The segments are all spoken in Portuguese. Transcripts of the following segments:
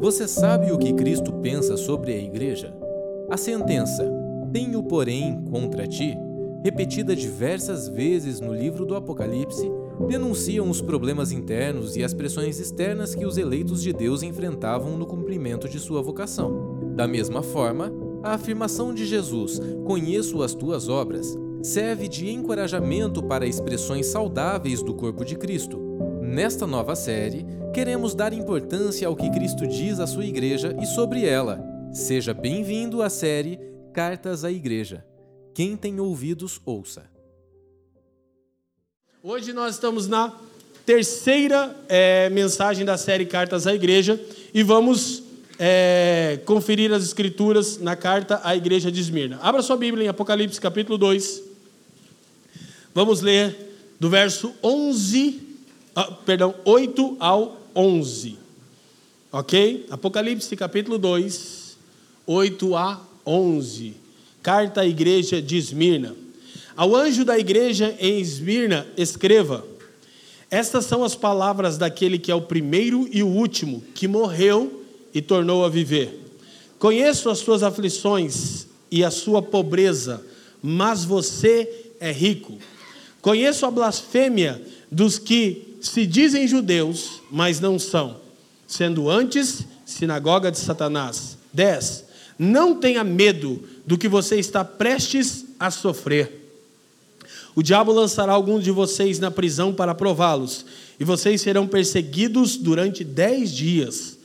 Você sabe o que Cristo pensa sobre a igreja? A sentença, tenho porém contra ti, repetida diversas vezes no livro do Apocalipse, denunciam os problemas internos e as pressões externas que os eleitos de Deus enfrentavam no cumprimento de sua vocação. Da mesma forma, a afirmação de Jesus, conheço as tuas obras, serve de encorajamento para expressões saudáveis do corpo de Cristo. Nesta nova série, queremos dar importância ao que Cristo diz à sua igreja e sobre ela. Seja bem-vindo à série Cartas à Igreja. Quem tem ouvidos, ouça. Hoje nós estamos na terceira é, mensagem da série Cartas à Igreja e vamos é, conferir as escrituras na carta à igreja de Esmirna. Abra sua Bíblia em Apocalipse capítulo 2. Vamos ler do verso 11, ah, perdão, 8 ao 11. Ok? Apocalipse capítulo 2, 8 a 11. Carta à igreja de Esmirna. Ao anjo da igreja em Esmirna, escreva: Estas são as palavras daquele que é o primeiro e o último, que morreu e tornou a viver. Conheço as suas aflições e a sua pobreza, mas você é rico. Conheço a blasfêmia dos que se dizem judeus, mas não são, sendo antes sinagoga de Satanás. 10. Não tenha medo do que você está prestes a sofrer. O diabo lançará alguns de vocês na prisão para prová-los, e vocês serão perseguidos durante dez dias.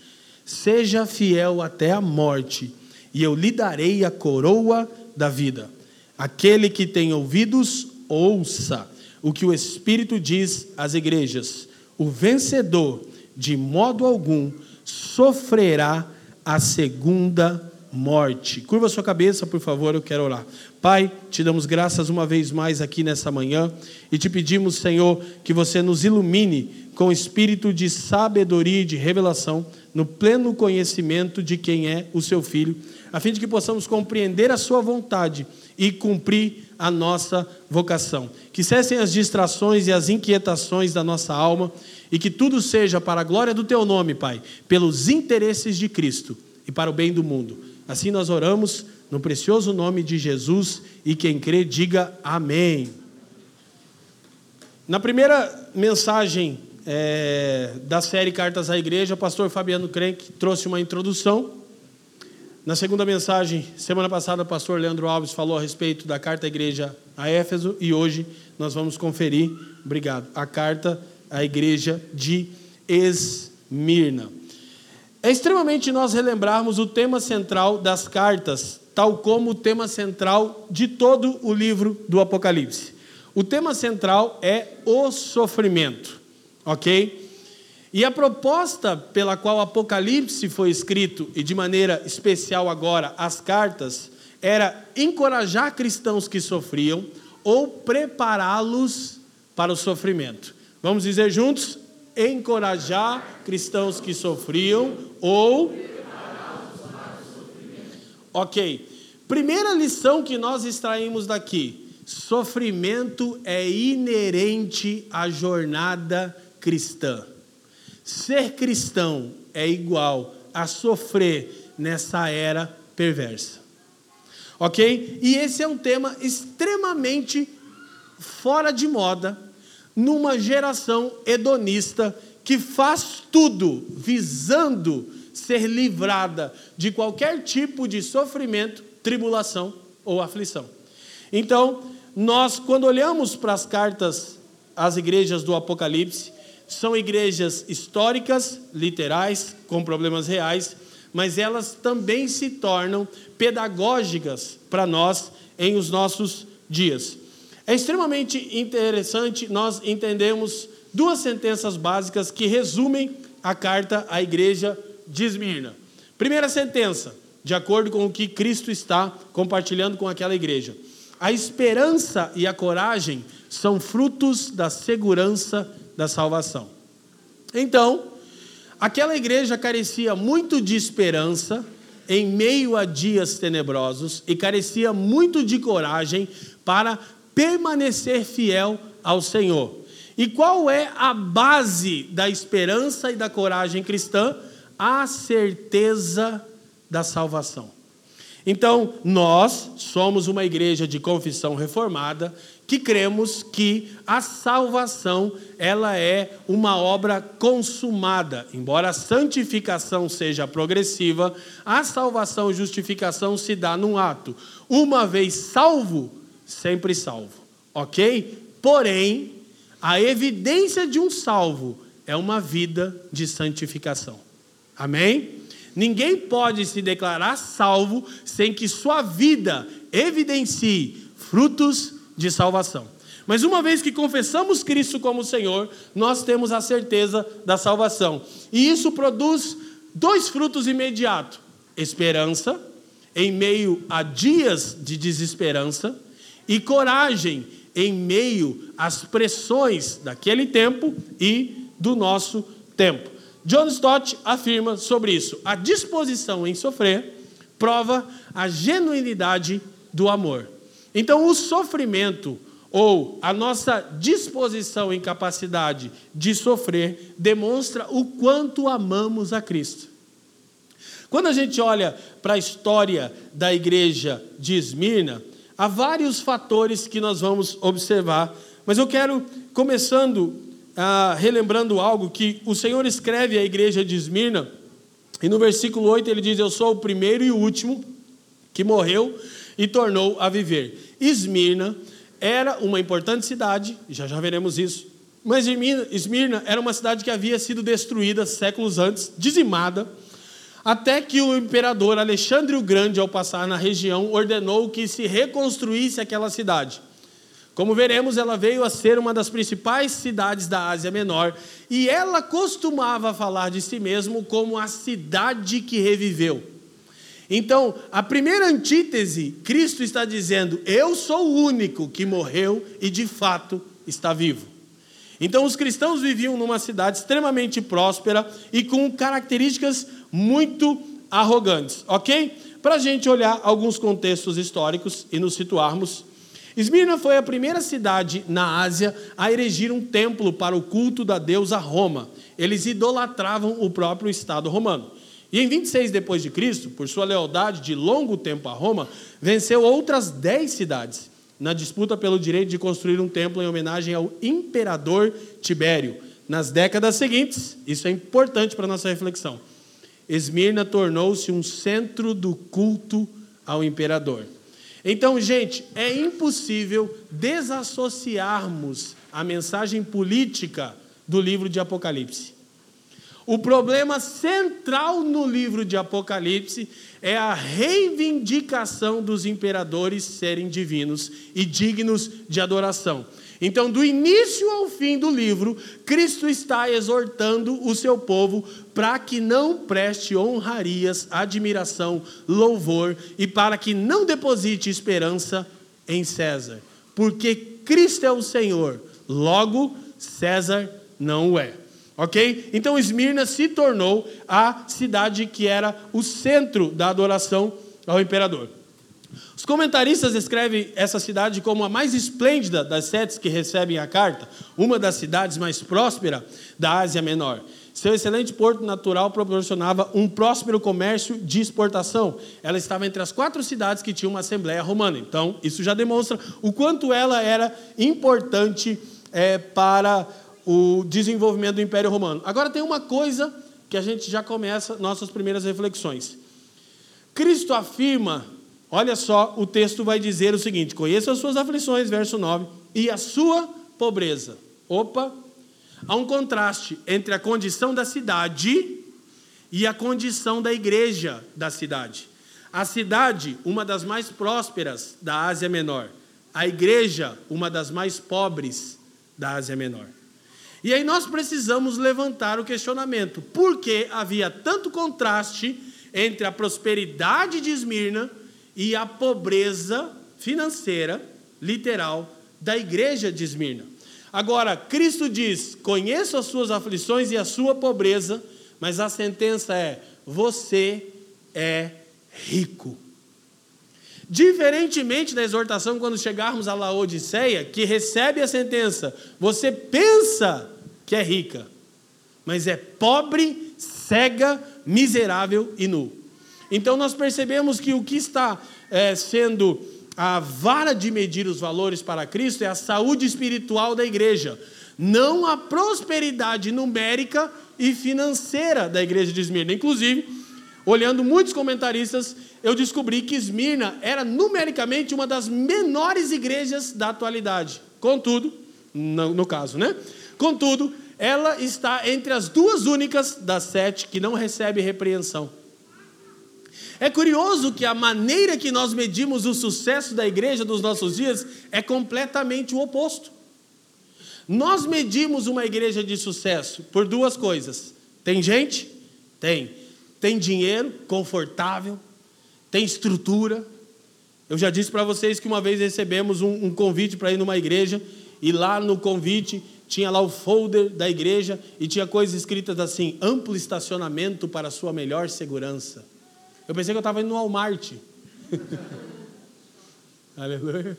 Seja fiel até a morte, e eu lhe darei a coroa da vida. Aquele que tem ouvidos, ouça o que o Espírito diz às igrejas. O vencedor, de modo algum, sofrerá a segunda morte. Curva sua cabeça, por favor, eu quero orar. Pai, te damos graças uma vez mais aqui nessa manhã e te pedimos, Senhor, que você nos ilumine com espírito de sabedoria e de revelação, no pleno conhecimento de quem é o seu filho, a fim de que possamos compreender a sua vontade e cumprir a nossa vocação. Que cessem as distrações e as inquietações da nossa alma e que tudo seja para a glória do teu nome, Pai, pelos interesses de Cristo e para o bem do mundo. Assim nós oramos no precioso nome de Jesus e quem crê diga amém. Na primeira mensagem é, da série Cartas à Igreja, o pastor Fabiano Crenque trouxe uma introdução. Na segunda mensagem, semana passada, o pastor Leandro Alves falou a respeito da carta à igreja a Éfeso e hoje nós vamos conferir, obrigado, a carta à igreja de Esmirna. É extremamente nós relembrarmos o tema central das cartas, tal como o tema central de todo o livro do Apocalipse. O tema central é o sofrimento, ok? E a proposta pela qual Apocalipse foi escrito, e de maneira especial agora as cartas, era encorajar cristãos que sofriam ou prepará-los para o sofrimento. Vamos dizer juntos? encorajar cristãos que sofriam ou. Ok. Primeira lição que nós extraímos daqui: sofrimento é inerente à jornada cristã. Ser cristão é igual a sofrer nessa era perversa. Ok? E esse é um tema extremamente fora de moda numa geração hedonista que faz tudo visando ser livrada de qualquer tipo de sofrimento, tribulação ou aflição. Então, nós, quando olhamos para as cartas às igrejas do Apocalipse, são igrejas históricas, literais, com problemas reais, mas elas também se tornam pedagógicas para nós em os nossos dias. É extremamente interessante nós entendemos duas sentenças básicas que resumem a carta à igreja de Esmirna. Primeira sentença, de acordo com o que Cristo está compartilhando com aquela igreja. A esperança e a coragem são frutos da segurança da salvação. Então, aquela igreja carecia muito de esperança em meio a dias tenebrosos e carecia muito de coragem para permanecer fiel ao Senhor. E qual é a base da esperança e da coragem cristã? a certeza da salvação. Então, nós somos uma igreja de confissão reformada que cremos que a salvação ela é uma obra consumada. Embora a santificação seja progressiva, a salvação e justificação se dá num ato. Uma vez salvo, sempre salvo. OK? Porém, a evidência de um salvo é uma vida de santificação. Amém? Ninguém pode se declarar salvo sem que sua vida evidencie frutos de salvação. Mas uma vez que confessamos Cristo como Senhor, nós temos a certeza da salvação. E isso produz dois frutos imediatos: esperança, em meio a dias de desesperança, e coragem, em meio às pressões daquele tempo e do nosso tempo. John Stott afirma sobre isso: a disposição em sofrer prova a genuinidade do amor. Então, o sofrimento ou a nossa disposição e capacidade de sofrer demonstra o quanto amamos a Cristo. Quando a gente olha para a história da igreja de Esmirna, há vários fatores que nós vamos observar, mas eu quero, começando ah, relembrando algo que o Senhor escreve à igreja de Esmirna, e no versículo 8 ele diz: Eu sou o primeiro e o último que morreu e tornou a viver. Esmirna era uma importante cidade, já já veremos isso, mas Esmirna era uma cidade que havia sido destruída séculos antes, dizimada, até que o imperador Alexandre o Grande, ao passar na região, ordenou que se reconstruísse aquela cidade. Como veremos, ela veio a ser uma das principais cidades da Ásia Menor e ela costumava falar de si mesmo como a cidade que reviveu. Então, a primeira antítese, Cristo está dizendo: Eu sou o único que morreu e de fato está vivo. Então, os cristãos viviam numa cidade extremamente próspera e com características muito arrogantes, ok? Para a gente olhar alguns contextos históricos e nos situarmos Esmirna foi a primeira cidade na Ásia a erigir um templo para o culto da deusa Roma. Eles idolatravam o próprio Estado romano. E em 26 depois de Cristo, por sua lealdade de longo tempo a Roma, venceu outras dez cidades na disputa pelo direito de construir um templo em homenagem ao imperador Tibério. Nas décadas seguintes, isso é importante para nossa reflexão, Esmirna tornou-se um centro do culto ao imperador. Então, gente, é impossível desassociarmos a mensagem política do livro de Apocalipse. O problema central no livro de Apocalipse é a reivindicação dos imperadores serem divinos e dignos de adoração. Então, do início ao fim do livro, Cristo está exortando o seu povo para que não preste honrarias, admiração, louvor e para que não deposite esperança em César, porque Cristo é o Senhor, logo César não o é. Ok? Então Esmirna se tornou a cidade que era o centro da adoração ao imperador. Os comentaristas descrevem essa cidade como a mais esplêndida das sete que recebem a carta, uma das cidades mais prósperas da Ásia Menor. Seu excelente porto natural proporcionava um próspero comércio de exportação. Ela estava entre as quatro cidades que tinham uma assembleia romana. Então, isso já demonstra o quanto ela era importante é, para o desenvolvimento do Império Romano. Agora, tem uma coisa que a gente já começa nossas primeiras reflexões. Cristo afirma Olha só, o texto vai dizer o seguinte: conheça as suas aflições, verso 9, e a sua pobreza. Opa! Há um contraste entre a condição da cidade e a condição da igreja da cidade. A cidade, uma das mais prósperas da Ásia Menor. A igreja, uma das mais pobres da Ásia Menor. E aí nós precisamos levantar o questionamento: por que havia tanto contraste entre a prosperidade de Esmirna e a pobreza financeira, literal, da igreja de Esmirna. Agora, Cristo diz: conheço as suas aflições e a sua pobreza, mas a sentença é: você é rico. Diferentemente da exortação, quando chegarmos a Laodiceia, que recebe a sentença, você pensa que é rica, mas é pobre, cega, miserável e nu. Então nós percebemos que o que está é, sendo a vara de medir os valores para Cristo é a saúde espiritual da igreja, não a prosperidade numérica e financeira da igreja de Esmirna. Inclusive, olhando muitos comentaristas, eu descobri que Esmirna era numericamente uma das menores igrejas da atualidade. Contudo, no, no caso, né? Contudo, ela está entre as duas únicas das sete que não recebe repreensão. É curioso que a maneira que nós medimos o sucesso da igreja dos nossos dias é completamente o oposto. Nós medimos uma igreja de sucesso por duas coisas: tem gente? Tem. Tem dinheiro, confortável, tem estrutura. Eu já disse para vocês que uma vez recebemos um, um convite para ir numa igreja, e lá no convite tinha lá o folder da igreja e tinha coisas escritas assim: amplo estacionamento para sua melhor segurança. Eu pensei que eu estava indo no Walmart. Aleluia.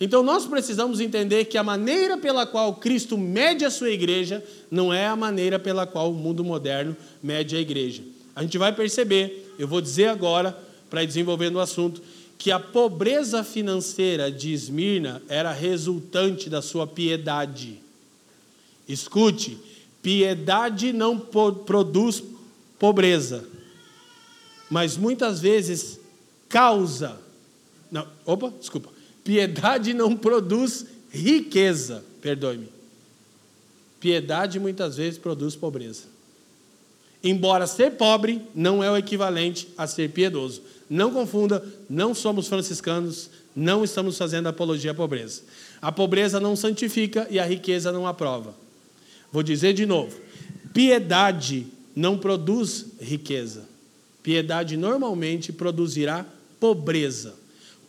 Então nós precisamos entender que a maneira pela qual Cristo mede a sua igreja não é a maneira pela qual o mundo moderno mede a igreja. A gente vai perceber, eu vou dizer agora, para ir desenvolvendo o assunto, que a pobreza financeira de Esmirna era resultante da sua piedade. Escute, piedade não produz pobreza mas muitas vezes causa. Não, opa, desculpa. Piedade não produz riqueza, perdoe-me. Piedade muitas vezes produz pobreza. Embora ser pobre não é o equivalente a ser piedoso. Não confunda, não somos franciscanos, não estamos fazendo apologia à pobreza. A pobreza não santifica e a riqueza não aprova. Vou dizer de novo: piedade não produz riqueza. Piedade normalmente produzirá pobreza.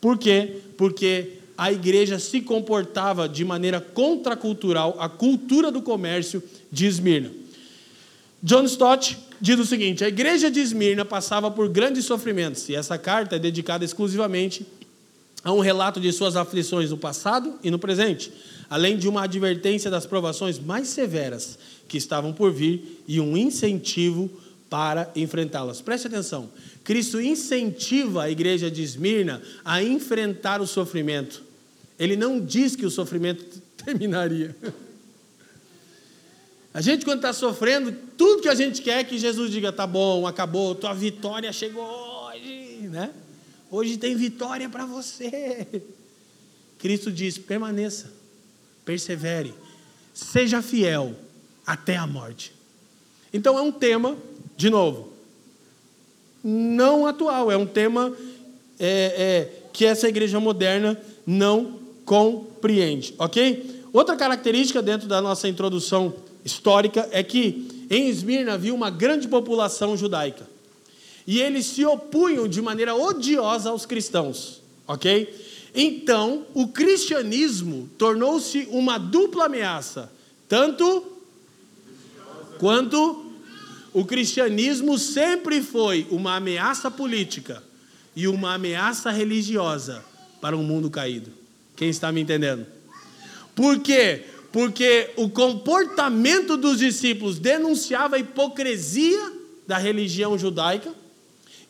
Por quê? Porque a igreja se comportava de maneira contracultural à cultura do comércio de Esmirna. John Stott diz o seguinte: a igreja de Esmirna passava por grandes sofrimentos, e essa carta é dedicada exclusivamente a um relato de suas aflições no passado e no presente, além de uma advertência das provações mais severas que estavam por vir e um incentivo para enfrentá-las. Preste atenção. Cristo incentiva a igreja de Esmirna a enfrentar o sofrimento. Ele não diz que o sofrimento terminaria. A gente, quando está sofrendo, tudo que a gente quer é que Jesus diga: tá bom, acabou, tua vitória chegou hoje, né? Hoje tem vitória para você. Cristo diz: permaneça, persevere, seja fiel até a morte. Então é um tema de novo, não atual, é um tema é, é, que essa igreja moderna não compreende, ok? Outra característica dentro da nossa introdução histórica é que em Esmirna havia uma grande população judaica e eles se opunham de maneira odiosa aos cristãos, ok? Então, o cristianismo tornou-se uma dupla ameaça, tanto quanto o cristianismo sempre foi uma ameaça política e uma ameaça religiosa para um mundo caído. Quem está me entendendo? Por quê? Porque o comportamento dos discípulos denunciava a hipocrisia da religião judaica,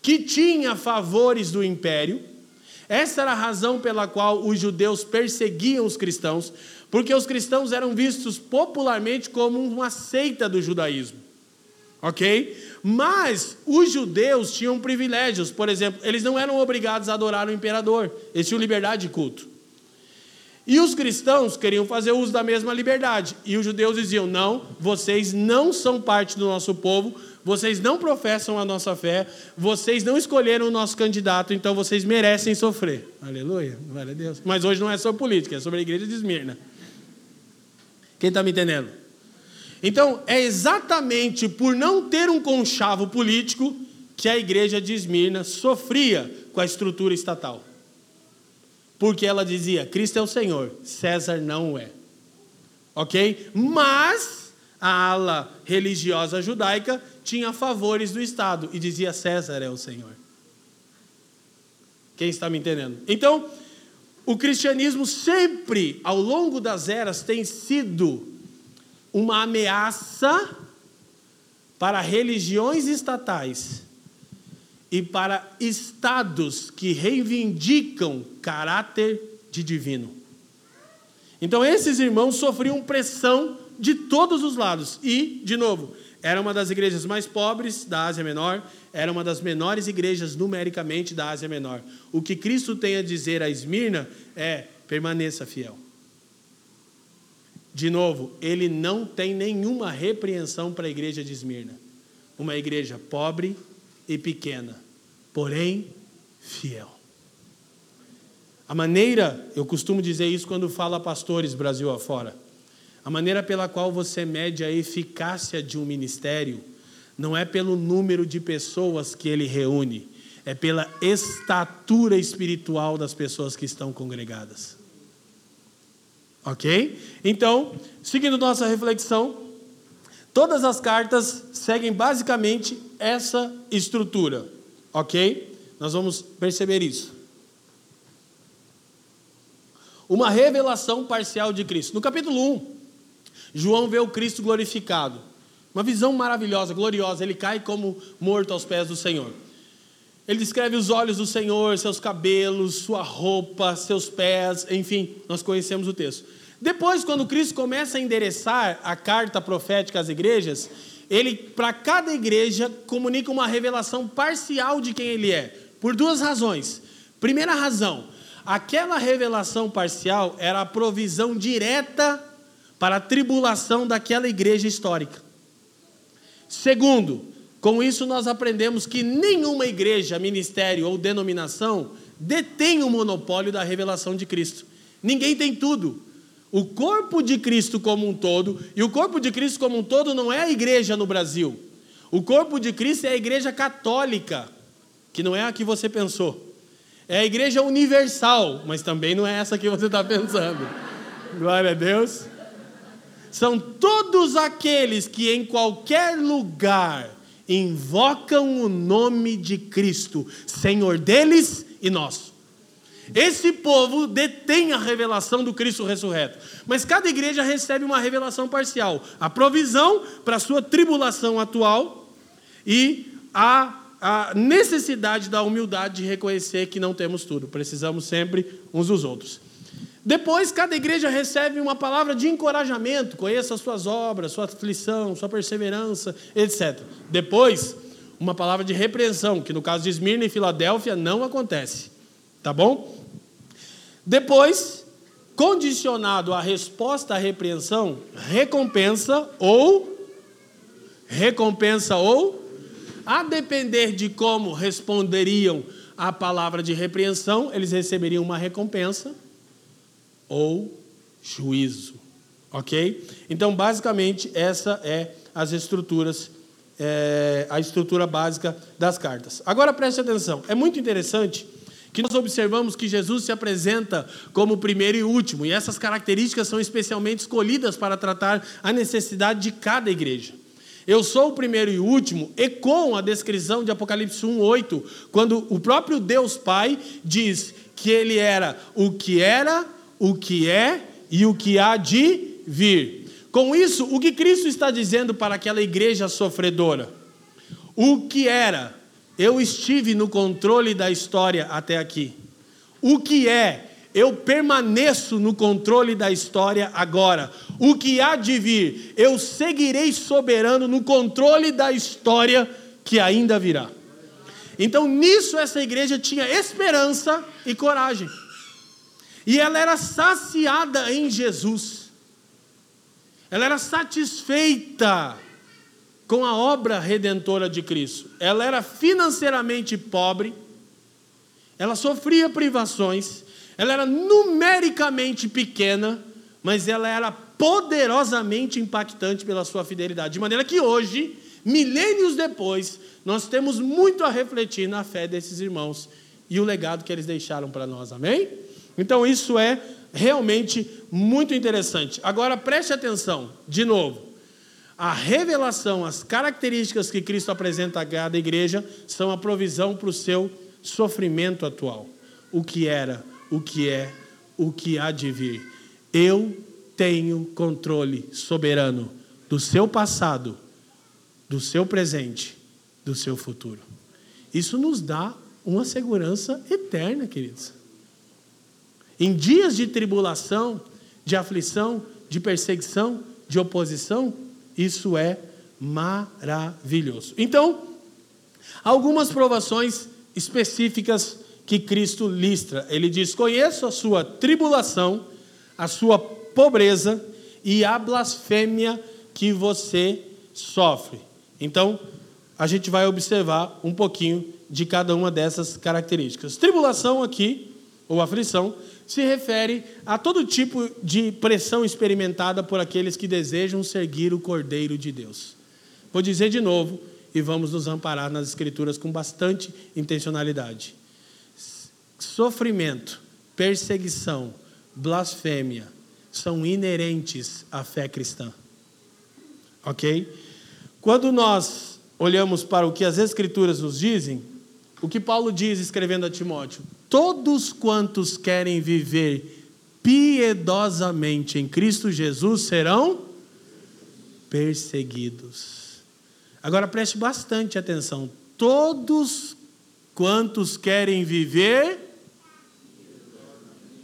que tinha favores do império. Essa era a razão pela qual os judeus perseguiam os cristãos, porque os cristãos eram vistos popularmente como uma seita do judaísmo ok? Mas os judeus tinham privilégios, por exemplo, eles não eram obrigados a adorar o imperador, eles tinham liberdade de culto. E os cristãos queriam fazer uso da mesma liberdade, e os judeus diziam: não, vocês não são parte do nosso povo, vocês não professam a nossa fé, vocês não escolheram o nosso candidato, então vocês merecem sofrer. Aleluia, glória a Deus. Mas hoje não é sobre política, é sobre a igreja de Esmirna. Quem está me entendendo? Então, é exatamente por não ter um conchavo político que a igreja de Esmirna sofria com a estrutura estatal. Porque ela dizia: Cristo é o Senhor, César não é. Ok? Mas a ala religiosa judaica tinha favores do Estado e dizia: César é o Senhor. Quem está me entendendo? Então, o cristianismo sempre, ao longo das eras, tem sido uma ameaça para religiões estatais e para estados que reivindicam caráter de divino. Então, esses irmãos sofriam pressão de todos os lados. E, de novo, era uma das igrejas mais pobres da Ásia Menor, era uma das menores igrejas numericamente da Ásia Menor. O que Cristo tem a dizer a Esmirna é: permaneça fiel. De novo, ele não tem nenhuma repreensão para a igreja de Esmirna. Uma igreja pobre e pequena, porém fiel. A maneira, eu costumo dizer isso quando falo a pastores Brasil afora, a maneira pela qual você mede a eficácia de um ministério não é pelo número de pessoas que ele reúne, é pela estatura espiritual das pessoas que estão congregadas. Ok? Então, seguindo nossa reflexão, todas as cartas seguem basicamente essa estrutura. Ok? Nós vamos perceber isso uma revelação parcial de Cristo. No capítulo 1, João vê o Cristo glorificado. Uma visão maravilhosa, gloriosa. Ele cai como morto aos pés do Senhor. Ele descreve os olhos do Senhor, seus cabelos, sua roupa, seus pés, enfim, nós conhecemos o texto. Depois, quando Cristo começa a endereçar a carta profética às igrejas, ele, para cada igreja, comunica uma revelação parcial de quem ele é, por duas razões. Primeira razão, Aquela revelação parcial era a provisão direta para a tribulação daquela igreja histórica. Segundo, com isso nós aprendemos que nenhuma igreja, ministério ou denominação detém o monopólio da revelação de Cristo. Ninguém tem tudo. O corpo de Cristo como um todo, e o corpo de Cristo como um todo não é a igreja no Brasil. O corpo de Cristo é a igreja católica, que não é a que você pensou. É a igreja universal, mas também não é essa que você está pensando. Glória a Deus. São todos aqueles que em qualquer lugar invocam o nome de Cristo, Senhor deles e nosso. Esse povo detém a revelação do Cristo ressurreto. Mas cada igreja recebe uma revelação parcial: a provisão para a sua tribulação atual e a a necessidade da humildade de reconhecer que não temos tudo, precisamos sempre uns dos outros. Depois, cada igreja recebe uma palavra de encorajamento, conheça as suas obras, sua aflição, sua perseverança, etc. Depois, uma palavra de repreensão, que no caso de Esmirna e Filadélfia não acontece. Tá bom? Depois, condicionado à resposta à repreensão, recompensa ou recompensa ou a depender de como responderiam à palavra de repreensão, eles receberiam uma recompensa ou juízo. Ok? Então, basicamente, essa é as estruturas, é, a estrutura básica das cartas. Agora preste atenção, é muito interessante que nós observamos que Jesus se apresenta como o primeiro e último, e essas características são especialmente escolhidas para tratar a necessidade de cada igreja. Eu sou o primeiro e último, e com a descrição de Apocalipse 1:8, quando o próprio Deus Pai diz que ele era o que era, o que é e o que há de vir. Com isso, o que Cristo está dizendo para aquela igreja sofredora? O que era, eu estive no controle da história até aqui. O que é, eu permaneço no controle da história agora. O que há de vir, eu seguirei soberano no controle da história que ainda virá. Então, nisso, essa igreja tinha esperança e coragem. E ela era saciada em Jesus. Ela era satisfeita com a obra redentora de Cristo. Ela era financeiramente pobre, ela sofria privações, ela era numericamente pequena, mas ela era poderosamente impactante pela sua fidelidade. De maneira que hoje, milênios depois, nós temos muito a refletir na fé desses irmãos e o legado que eles deixaram para nós. Amém? Então isso é realmente muito interessante. Agora preste atenção, de novo. A revelação, as características que Cristo apresenta a cada igreja são a provisão para o seu sofrimento atual. O que era, o que é, o que há de vir. Eu tenho controle soberano do seu passado, do seu presente, do seu futuro. Isso nos dá uma segurança eterna, queridos. Em dias de tribulação, de aflição, de perseguição, de oposição, isso é maravilhoso. Então, algumas provações específicas que Cristo listra. Ele diz: Conheço a sua tribulação, a sua pobreza e a blasfêmia que você sofre. Então, a gente vai observar um pouquinho de cada uma dessas características. Tribulação aqui, ou aflição, se refere a todo tipo de pressão experimentada por aqueles que desejam seguir o Cordeiro de Deus. Vou dizer de novo e vamos nos amparar nas Escrituras com bastante intencionalidade. Sofrimento, perseguição, blasfêmia são inerentes à fé cristã. Ok? Quando nós olhamos para o que as Escrituras nos dizem, o que Paulo diz escrevendo a Timóteo: todos quantos querem viver piedosamente em Cristo Jesus serão perseguidos. Agora preste bastante atenção. Todos quantos querem viver.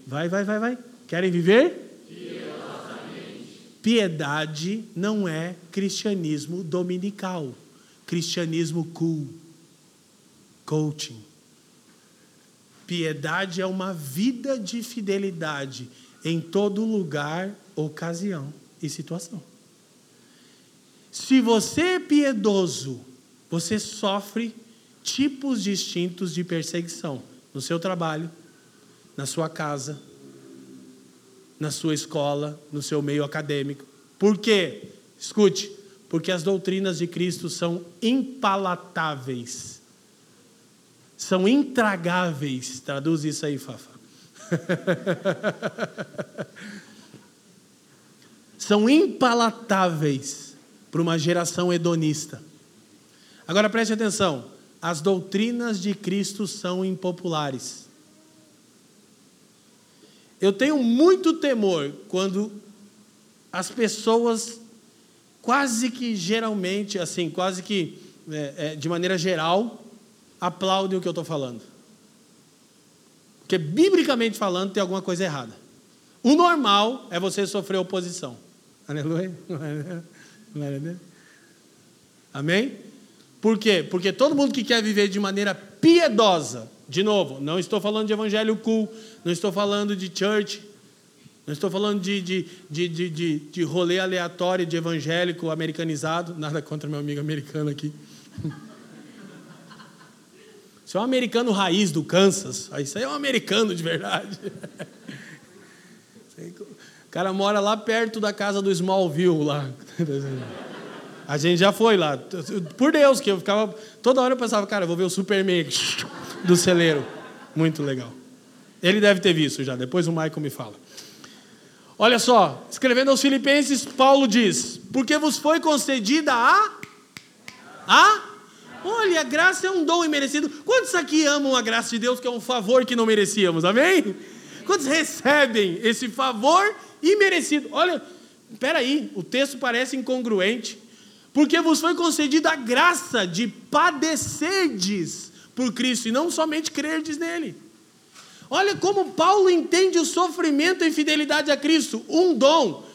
Vai, vai, vai, vai. Querem viver? Piedade não é cristianismo dominical, cristianismo cool, coaching. Piedade é uma vida de fidelidade em todo lugar, ocasião e situação. Se você é piedoso, você sofre tipos distintos de perseguição no seu trabalho, na sua casa, na sua escola, no seu meio acadêmico. Por quê? Escute, porque as doutrinas de Cristo são impalatáveis. São intragáveis. Traduz isso aí, Fafa. são impalatáveis para uma geração hedonista. Agora preste atenção: as doutrinas de Cristo são impopulares. Eu tenho muito temor quando as pessoas, quase que geralmente, assim, quase que é, é, de maneira geral, aplaudem o que eu estou falando. Porque, biblicamente falando, tem alguma coisa errada. O normal é você sofrer oposição. Aleluia. Amém? Por quê? Porque todo mundo que quer viver de maneira piedosa, de novo, não estou falando de evangelho cool, não estou falando de church, não estou falando de, de, de, de, de, de rolê aleatório de evangélico americanizado, nada contra meu amigo americano aqui. Isso é um americano raiz do Kansas, isso aí é um americano de verdade. O cara mora lá perto da casa do Smallville lá. A gente já foi lá. Por Deus, que eu ficava. Toda hora eu pensava, cara, eu vou ver o Superman do celeiro. Muito legal. Ele deve ter visto já, depois o Michael me fala. Olha só, escrevendo aos Filipenses, Paulo diz: Porque vos foi concedida a. A? Olha, a graça é um dom imerecido. Quantos aqui amam a graça de Deus, que é um favor que não merecíamos? Amém? Quantos recebem esse favor imerecido? Olha, peraí, o texto parece incongruente porque vos foi concedida a graça de padecerdes por Cristo e não somente crerdes nele. Olha como Paulo entende o sofrimento e fidelidade a Cristo, um dom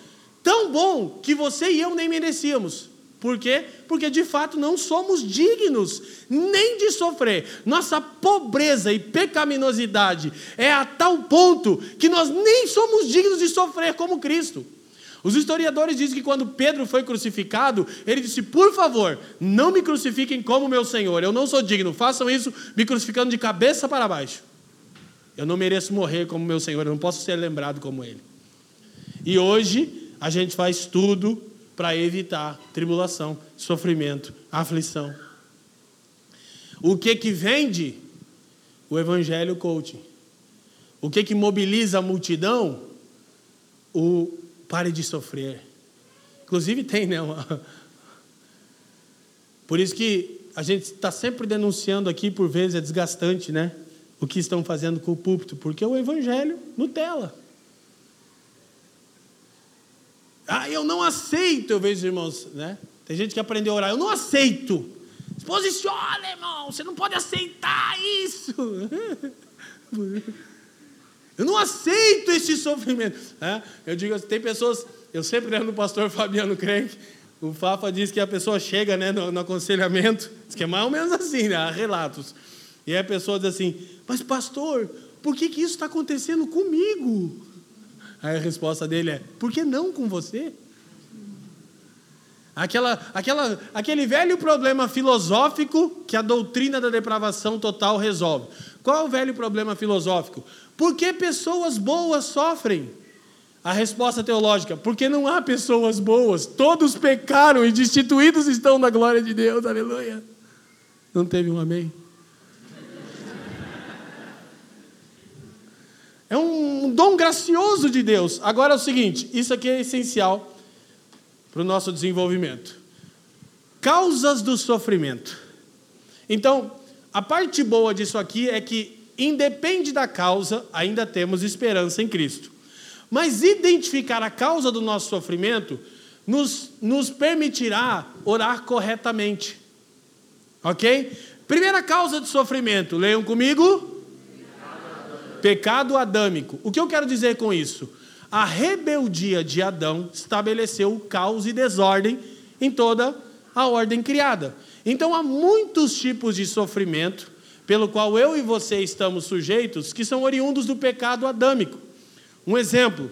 tão bom que você e eu nem merecíamos. Por quê? Porque de fato não somos dignos nem de sofrer. Nossa pobreza e pecaminosidade é a tal ponto que nós nem somos dignos de sofrer como Cristo. Os historiadores dizem que quando Pedro foi crucificado, ele disse: Por favor, não me crucifiquem como meu Senhor, eu não sou digno, façam isso me crucificando de cabeça para baixo. Eu não mereço morrer como meu Senhor, eu não posso ser lembrado como Ele. E hoje a gente faz tudo para evitar tribulação, sofrimento, aflição. O que que vende? O evangelho coaching. O que que mobiliza a multidão? O Pare de sofrer. Inclusive tem, né? Uma... Por isso que a gente está sempre denunciando aqui, por vezes é desgastante, né? O que estão fazendo com o púlpito, porque o evangelho Nutella. Ah, eu não aceito, eu vejo irmãos, né? Tem gente que aprendeu a orar. Eu não aceito. Se posiciona, irmão. Você não pode aceitar isso. Eu não aceito esse sofrimento. É? Eu digo, tem pessoas. Eu sempre lembro do pastor Fabiano Crenque. O Fafa diz que a pessoa chega né, no, no aconselhamento. Diz que é mais ou menos assim, né? Há relatos. E a pessoa diz assim: Mas, pastor, por que, que isso está acontecendo comigo? Aí a resposta dele é: Por que não com você? Aquela, aquela, aquele velho problema filosófico que a doutrina da depravação total resolve. Qual é o velho problema filosófico? Por que pessoas boas sofrem? A resposta teológica: porque não há pessoas boas, todos pecaram e destituídos estão da glória de Deus, aleluia. Não teve um amém? É um dom gracioso de Deus. Agora é o seguinte: isso aqui é essencial para o nosso desenvolvimento. Causas do sofrimento. Então, a parte boa disso aqui é que, independe da causa, ainda temos esperança em Cristo. Mas identificar a causa do nosso sofrimento nos, nos permitirá orar corretamente. Ok? Primeira causa de sofrimento, leiam comigo. Pecado adâmico. O que eu quero dizer com isso? A rebeldia de Adão estabeleceu caos e desordem em toda a ordem criada. Então há muitos tipos de sofrimento pelo qual eu e você estamos sujeitos que são oriundos do pecado adâmico. Um exemplo: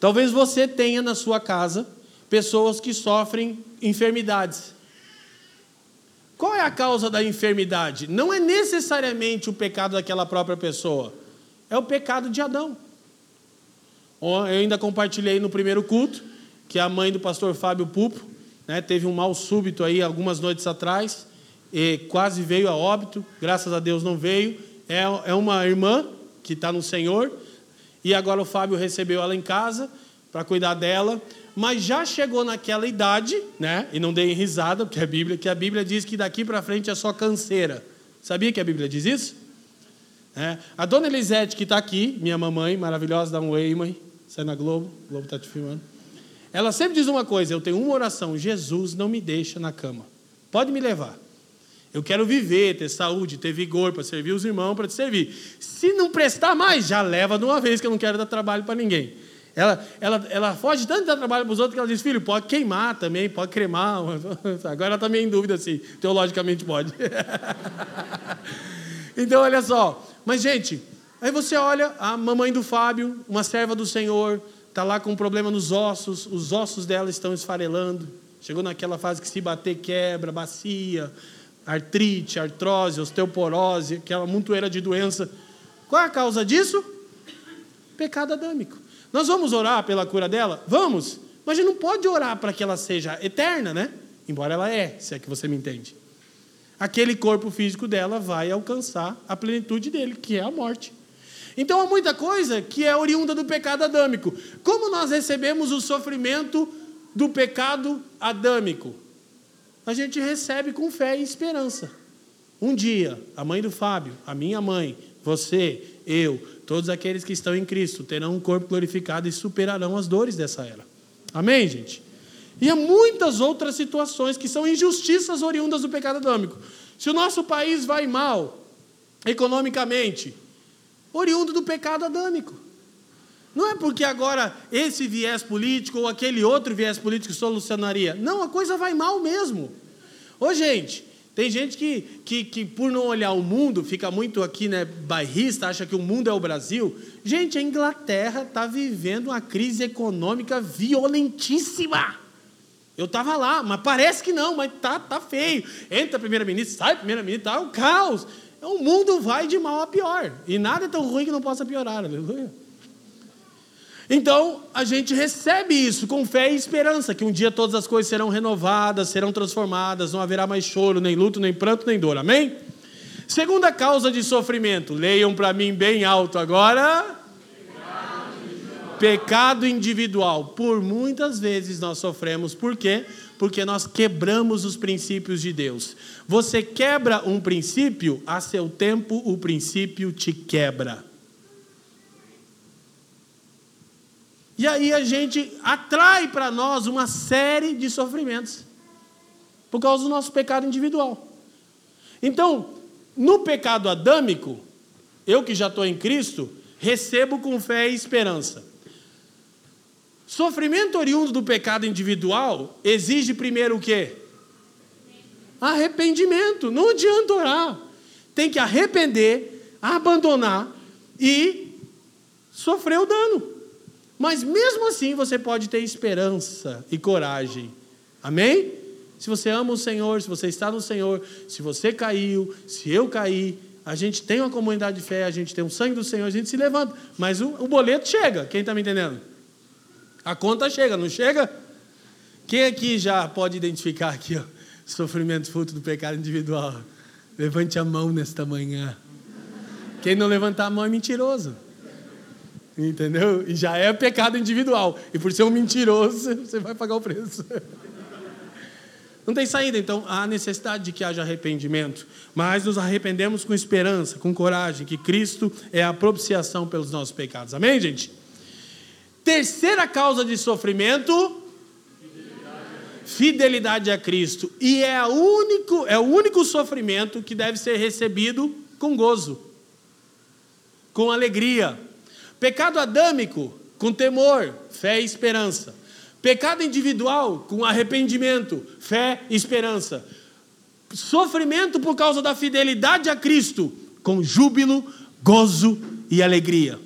talvez você tenha na sua casa pessoas que sofrem enfermidades. Qual é a causa da enfermidade? Não é necessariamente o pecado daquela própria pessoa, é o pecado de Adão. Eu ainda compartilhei no primeiro culto que a mãe do pastor Fábio Pupo né, teve um mal súbito aí algumas noites atrás, e quase veio a óbito, graças a Deus não veio. É, é uma irmã que está no Senhor, e agora o Fábio recebeu ela em casa para cuidar dela, mas já chegou naquela idade, né? E não dei risada, porque a Bíblia, que a Bíblia diz que daqui para frente é só canseira. Sabia que a Bíblia diz isso? É. A dona Elisete, que está aqui, minha mamãe, maravilhosa, dá um oi, mãe. Sai na Globo, o Globo está te filmando. Ela sempre diz uma coisa: eu tenho uma oração, Jesus não me deixa na cama. Pode me levar. Eu quero viver, ter saúde, ter vigor para servir os irmãos, para te servir. Se não prestar mais, já leva de uma vez, que eu não quero dar trabalho para ninguém. Ela, ela, ela foge tanto de dar trabalho para os outros que ela diz: filho, pode queimar também, pode cremar. Agora ela está meio em dúvida se teologicamente pode. então, olha só. Mas, gente, aí você olha a mamãe do Fábio, uma serva do Senhor, está lá com um problema nos ossos, os ossos dela estão esfarelando. Chegou naquela fase que se bater quebra, bacia, artrite, artrose, osteoporose, aquela montoeira de doença. Qual é a causa disso? Pecado adâmico. Nós vamos orar pela cura dela? Vamos, mas a gente não pode orar para que ela seja eterna, né? Embora ela é, se é que você me entende. Aquele corpo físico dela vai alcançar a plenitude dele, que é a morte. Então há muita coisa que é oriunda do pecado adâmico. Como nós recebemos o sofrimento do pecado adâmico? A gente recebe com fé e esperança. Um dia, a mãe do Fábio, a minha mãe, você, eu, todos aqueles que estão em Cristo terão um corpo glorificado e superarão as dores dessa era. Amém, gente? E há muitas outras situações que são injustiças oriundas do pecado adâmico. Se o nosso país vai mal economicamente, oriundo do pecado adâmico. Não é porque agora esse viés político ou aquele outro viés político solucionaria. Não, a coisa vai mal mesmo. Ô, gente, tem gente que, que, que por não olhar o mundo, fica muito aqui, né, bairrista, acha que o mundo é o Brasil. Gente, a Inglaterra está vivendo uma crise econômica violentíssima. Eu estava lá, mas parece que não, mas tá, tá feio. Entra primeira-ministra, sai primeira-ministra, tá o caos. O mundo vai de mal a pior. E nada é tão ruim que não possa piorar. Aleluia. Então, a gente recebe isso com fé e esperança, que um dia todas as coisas serão renovadas, serão transformadas, não haverá mais choro, nem luto, nem pranto, nem dor. Amém? Segunda causa de sofrimento, leiam para mim bem alto agora. Pecado individual. Por muitas vezes nós sofremos, por quê? Porque nós quebramos os princípios de Deus. Você quebra um princípio, a seu tempo o princípio te quebra. E aí a gente atrai para nós uma série de sofrimentos. por causa do nosso pecado individual. Então, no pecado adâmico, eu que já estou em Cristo, recebo com fé e esperança. Sofrimento oriundo do pecado individual exige primeiro o quê? Arrependimento. Não adianta orar. Tem que arrepender, abandonar e sofrer o dano. Mas mesmo assim você pode ter esperança e coragem. Amém? Se você ama o Senhor, se você está no Senhor, se você caiu, se eu caí, a gente tem uma comunidade de fé, a gente tem o sangue do Senhor, a gente se levanta. Mas o, o boleto chega, quem está me entendendo? A conta chega, não chega? Quem aqui já pode identificar aqui, ó, sofrimento fruto do pecado individual? Levante a mão nesta manhã. Quem não levantar a mão é mentiroso. Entendeu? E já é pecado individual. E por ser um mentiroso, você vai pagar o preço. Não tem saída, então há necessidade de que haja arrependimento, mas nos arrependemos com esperança, com coragem, que Cristo é a propiciação pelos nossos pecados. Amém, gente? Terceira causa de sofrimento, fidelidade a Cristo. E é, a único, é o único sofrimento que deve ser recebido com gozo, com alegria. Pecado adâmico, com temor, fé e esperança. Pecado individual, com arrependimento, fé e esperança. Sofrimento por causa da fidelidade a Cristo, com júbilo, gozo e alegria.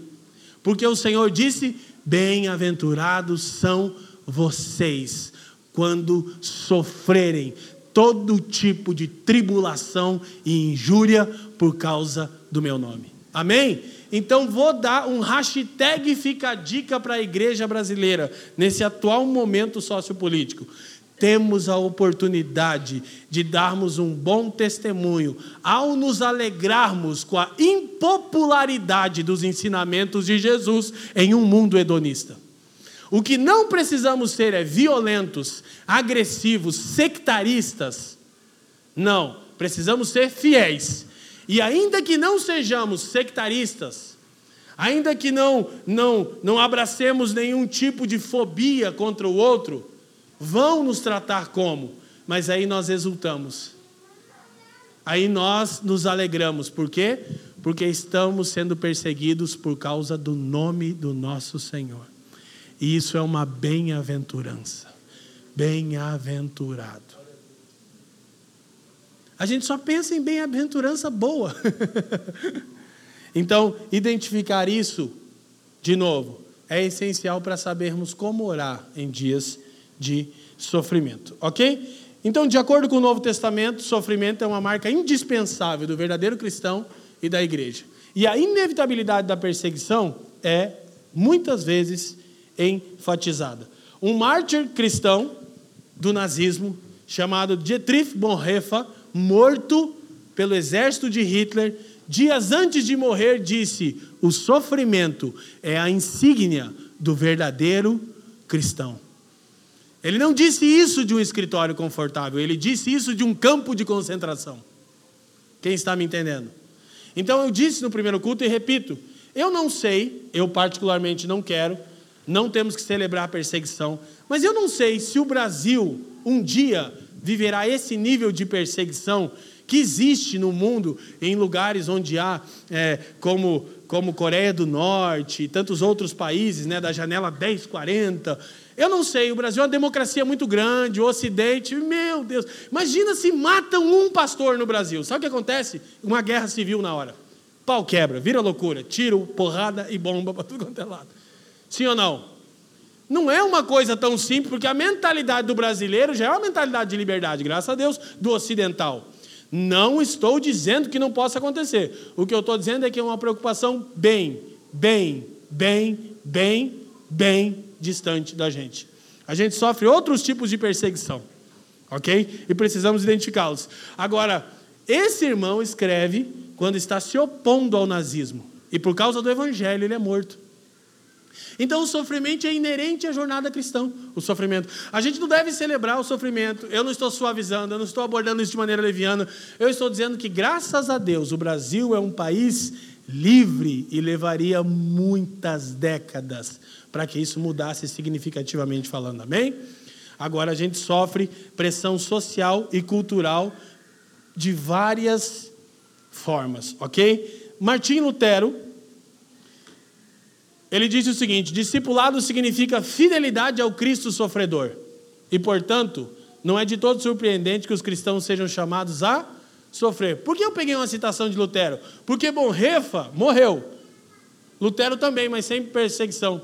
Porque o Senhor disse: Bem-aventurados são vocês quando sofrerem todo tipo de tribulação e injúria por causa do meu nome. Amém? Então vou dar um hashtag fica a dica para a igreja brasileira nesse atual momento sociopolítico. Temos a oportunidade de darmos um bom testemunho ao nos alegrarmos com a impopularidade dos ensinamentos de Jesus em um mundo hedonista. O que não precisamos ser é violentos, agressivos, sectaristas. Não, precisamos ser fiéis e ainda que não sejamos sectaristas, ainda que não não não abracemos nenhum tipo de fobia contra o outro, vão nos tratar como, mas aí nós exultamos. Aí nós nos alegramos, por quê? Porque estamos sendo perseguidos por causa do nome do nosso Senhor. E isso é uma bem-aventurança. Bem-aventurado. A gente só pensa em bem-aventurança boa. então, identificar isso, de novo, é essencial para sabermos como orar em dias de sofrimento, ok? Então, de acordo com o Novo Testamento, sofrimento é uma marca indispensável do verdadeiro cristão e da igreja. E a inevitabilidade da perseguição é, muitas vezes, enfatizada. Um mártir cristão do nazismo, chamado Dietrich Bonhoeffer, morto pelo exército de Hitler, dias antes de morrer, disse: o sofrimento é a insígnia do verdadeiro cristão. Ele não disse isso de um escritório confortável, ele disse isso de um campo de concentração. Quem está me entendendo? Então eu disse no primeiro culto e repito: eu não sei, eu particularmente não quero, não temos que celebrar a perseguição, mas eu não sei se o Brasil um dia viverá esse nível de perseguição que existe no mundo em lugares onde há, é, como, como Coreia do Norte e tantos outros países, né, da janela 1040. Eu não sei, o Brasil é uma democracia muito grande, o Ocidente, meu Deus. Imagina se matam um pastor no Brasil. Sabe o que acontece? Uma guerra civil na hora. Pau quebra, vira loucura, tiro, porrada e bomba para tudo quanto é lado. Sim ou não? Não é uma coisa tão simples, porque a mentalidade do brasileiro já é uma mentalidade de liberdade, graças a Deus, do ocidental. Não estou dizendo que não possa acontecer. O que eu estou dizendo é que é uma preocupação bem, bem, bem, bem, bem distante da gente. A gente sofre outros tipos de perseguição, ok? E precisamos identificá-los. Agora, esse irmão escreve quando está se opondo ao nazismo. E por causa do evangelho ele é morto. Então o sofrimento é inerente à jornada cristã, o sofrimento. A gente não deve celebrar o sofrimento. Eu não estou suavizando, eu não estou abordando isso de maneira leviana. Eu estou dizendo que graças a Deus o Brasil é um país livre e levaria muitas décadas para que isso mudasse significativamente falando. Amém? Agora a gente sofre pressão social e cultural de várias formas, ok? Martim Lutero, ele disse o seguinte: discipulado significa fidelidade ao Cristo sofredor. E, portanto, não é de todo surpreendente que os cristãos sejam chamados a sofrer. Por que eu peguei uma citação de Lutero? Porque Bonhoeffer morreu. Lutero também, mas sem perseguição.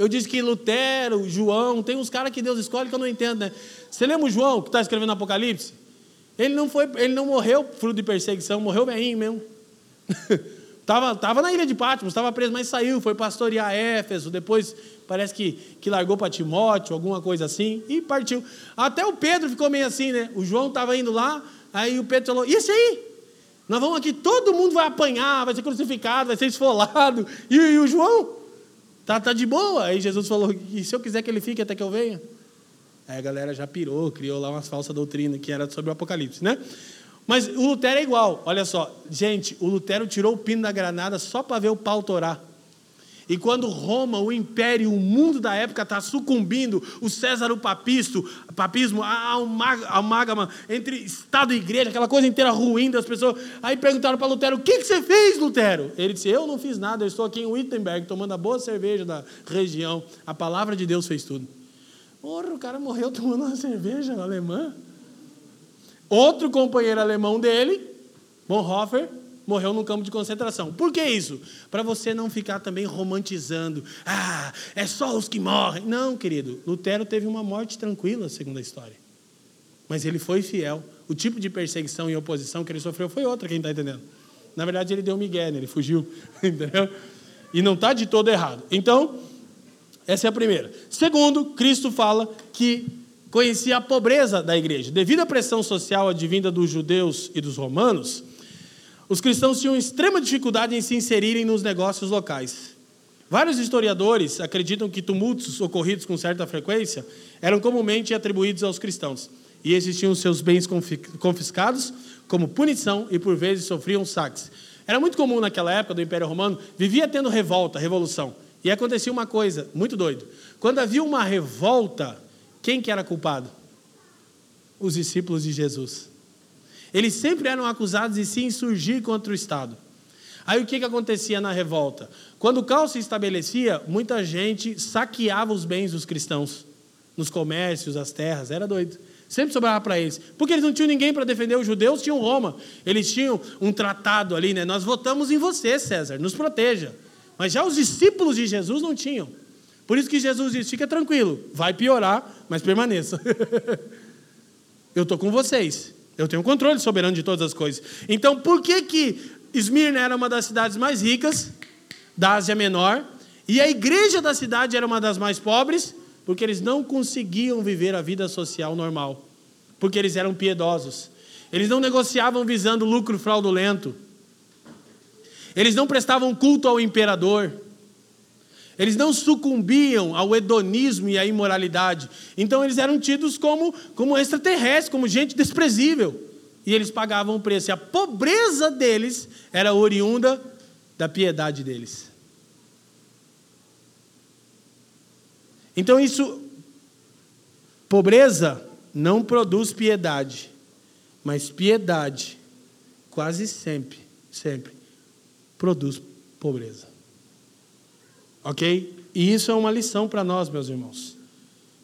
Eu disse que Lutero, João, tem uns caras que Deus escolhe que eu não entendo, né? Você lembra o João, que está escrevendo Apocalipse? Ele não, foi, ele não morreu fruto de perseguição, morreu bem mesmo. Estava tava na ilha de Patmos, estava preso, mas saiu, foi pastorear Éfeso, depois parece que, que largou para Timóteo, alguma coisa assim, e partiu. Até o Pedro ficou meio assim, né? O João estava indo lá, aí o Pedro falou: e aí? Nós vamos aqui, todo mundo vai apanhar, vai ser crucificado, vai ser esfolado. E, e o João? Tá, tá de boa. Aí Jesus falou: e se eu quiser que ele fique até que eu venha? Aí a galera já pirou, criou lá umas falsas doutrinas que era sobre o Apocalipse, né? Mas o Lutero é igual, olha só. Gente, o Lutero tirou o pino da granada só para ver o pau torar. E quando Roma, o império, o mundo da época está sucumbindo, o César, o papisto, papismo, a amálgama entre Estado e igreja, aquela coisa inteira ruim das pessoas. Aí perguntaram para Lutero: o que, que você fez, Lutero? Ele disse: Eu não fiz nada, eu estou aqui em Wittenberg tomando a boa cerveja da região. A palavra de Deus fez tudo. Porra, o cara morreu tomando uma cerveja alemã. Outro companheiro alemão dele, Bonhoeffer, morreu num campo de concentração. Por que isso? Para você não ficar também romantizando. Ah, é só os que morrem. Não, querido. Lutero teve uma morte tranquila, segundo a história. Mas ele foi fiel. O tipo de perseguição e oposição que ele sofreu foi outra, quem está entendendo? Na verdade, ele deu migué, né? ele fugiu. Entendeu? E não está de todo errado. Então, essa é a primeira. Segundo, Cristo fala que conhecia a pobreza da igreja. Devido à pressão social advinda dos judeus e dos romanos, os cristãos tinham extrema dificuldade em se inserirem nos negócios locais. Vários historiadores acreditam que tumultos ocorridos com certa frequência eram comumente atribuídos aos cristãos e existiam seus bens confiscados como punição e por vezes sofriam saques. Era muito comum naquela época do Império Romano, vivia tendo revolta, revolução. E acontecia uma coisa muito doido. Quando havia uma revolta, quem que era culpado? Os discípulos de Jesus. Eles sempre eram acusados de se insurgir contra o Estado. Aí o que, que acontecia na revolta? Quando o caos se estabelecia, muita gente saqueava os bens dos cristãos, nos comércios, as terras, era doido. Sempre sobrava para eles. Porque eles não tinham ninguém para defender os judeus, tinham Roma. Eles tinham um tratado ali, né? Nós votamos em você, César, nos proteja. Mas já os discípulos de Jesus não tinham. Por isso que Jesus disse: fica tranquilo, vai piorar, mas permaneça. eu estou com vocês. Eu tenho controle soberano de todas as coisas. Então, por que que Esmirna era uma das cidades mais ricas da Ásia Menor e a igreja da cidade era uma das mais pobres? Porque eles não conseguiam viver a vida social normal. Porque eles eram piedosos. Eles não negociavam visando lucro fraudulento. Eles não prestavam culto ao imperador. Eles não sucumbiam ao hedonismo e à imoralidade. Então eles eram tidos como, como extraterrestres, como gente desprezível. E eles pagavam o preço. E a pobreza deles era oriunda da piedade deles. Então isso. Pobreza não produz piedade, mas piedade quase sempre, sempre produz pobreza. Ok? E isso é uma lição para nós, meus irmãos.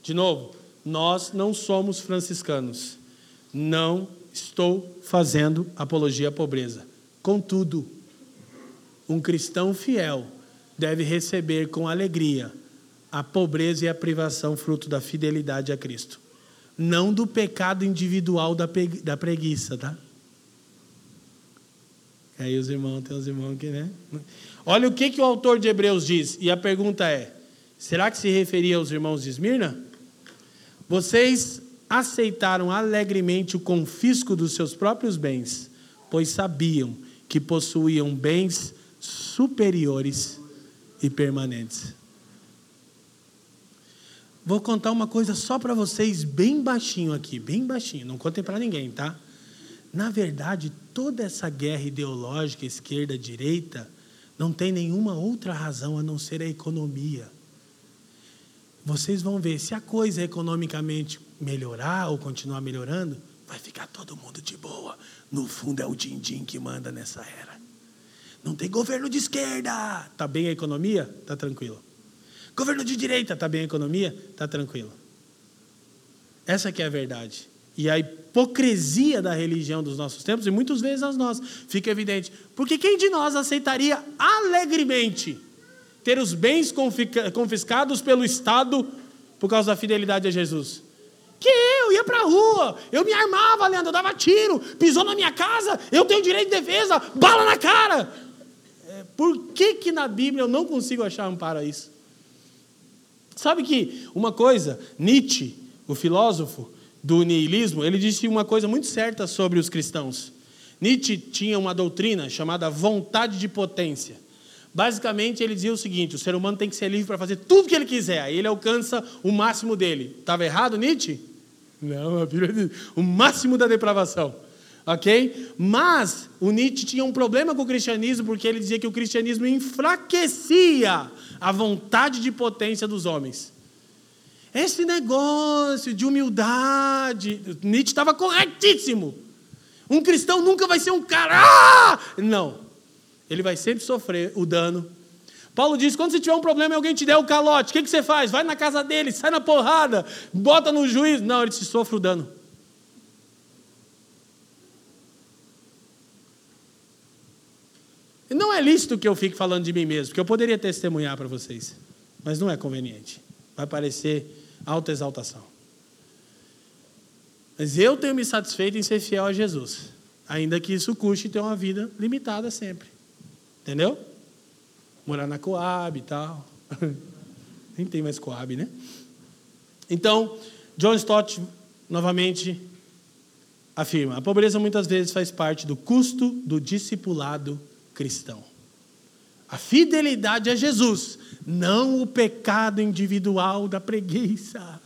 De novo, nós não somos franciscanos. Não estou fazendo apologia à pobreza. Contudo, um cristão fiel deve receber com alegria a pobreza e a privação fruto da fidelidade a Cristo. Não do pecado individual da preguiça, tá? Aí os irmãos, tem os irmãos que, né? Olha o que, que o autor de Hebreus diz, e a pergunta é: será que se referia aos irmãos de Esmirna? Vocês aceitaram alegremente o confisco dos seus próprios bens, pois sabiam que possuíam bens superiores e permanentes. Vou contar uma coisa só para vocês, bem baixinho aqui, bem baixinho, não contem para ninguém, tá? Na verdade, toda essa guerra ideológica, esquerda-direita, não tem nenhuma outra razão a não ser a economia. vocês vão ver, se a coisa economicamente melhorar ou continuar melhorando, vai ficar todo mundo de boa. No fundo é o din-din que manda nessa era. Não tem governo de esquerda. Está bem a economia? Está tranquilo. Governo de direita, está bem a economia? Está tranquilo. Essa que é a verdade. E a hipocrisia da religião dos nossos tempos, e muitas vezes as nossas, fica evidente. Porque quem de nós aceitaria alegremente ter os bens confiscados pelo Estado por causa da fidelidade a Jesus? Que eu ia para a rua, eu me armava, Leandro, eu dava tiro, pisou na minha casa, eu tenho direito de defesa, bala na cara. É, por que, que na Bíblia eu não consigo achar amparo a isso? Sabe que uma coisa, Nietzsche, o filósofo do niilismo, ele disse uma coisa muito certa sobre os cristãos. Nietzsche tinha uma doutrina chamada vontade de potência. Basicamente, ele dizia o seguinte: o ser humano tem que ser livre para fazer tudo o que ele quiser, aí ele alcança o máximo dele. Estava errado, Nietzsche? Não, a Bíblia diz o máximo da depravação. Ok? Mas o Nietzsche tinha um problema com o cristianismo, porque ele dizia que o cristianismo enfraquecia a vontade de potência dos homens. Esse negócio de humildade, Nietzsche estava corretíssimo. Um cristão nunca vai ser um cara. Ah! Não. Ele vai sempre sofrer o dano. Paulo diz: quando você tiver um problema e alguém te der o calote, o que, que você faz? Vai na casa dele, sai na porrada, bota no juiz. Não, ele se sofre o dano. Não é lícito que eu fique falando de mim mesmo, porque eu poderia testemunhar para vocês, mas não é conveniente. Vai parecer autoexaltação. Mas eu tenho me satisfeito em ser fiel a Jesus, ainda que isso custe ter uma vida limitada sempre. Entendeu? Morar na Coab e tal. Nem tem mais Coab, né? Então, John Stott novamente afirma: a pobreza muitas vezes faz parte do custo do discipulado cristão. A fidelidade a Jesus, não o pecado individual da preguiça.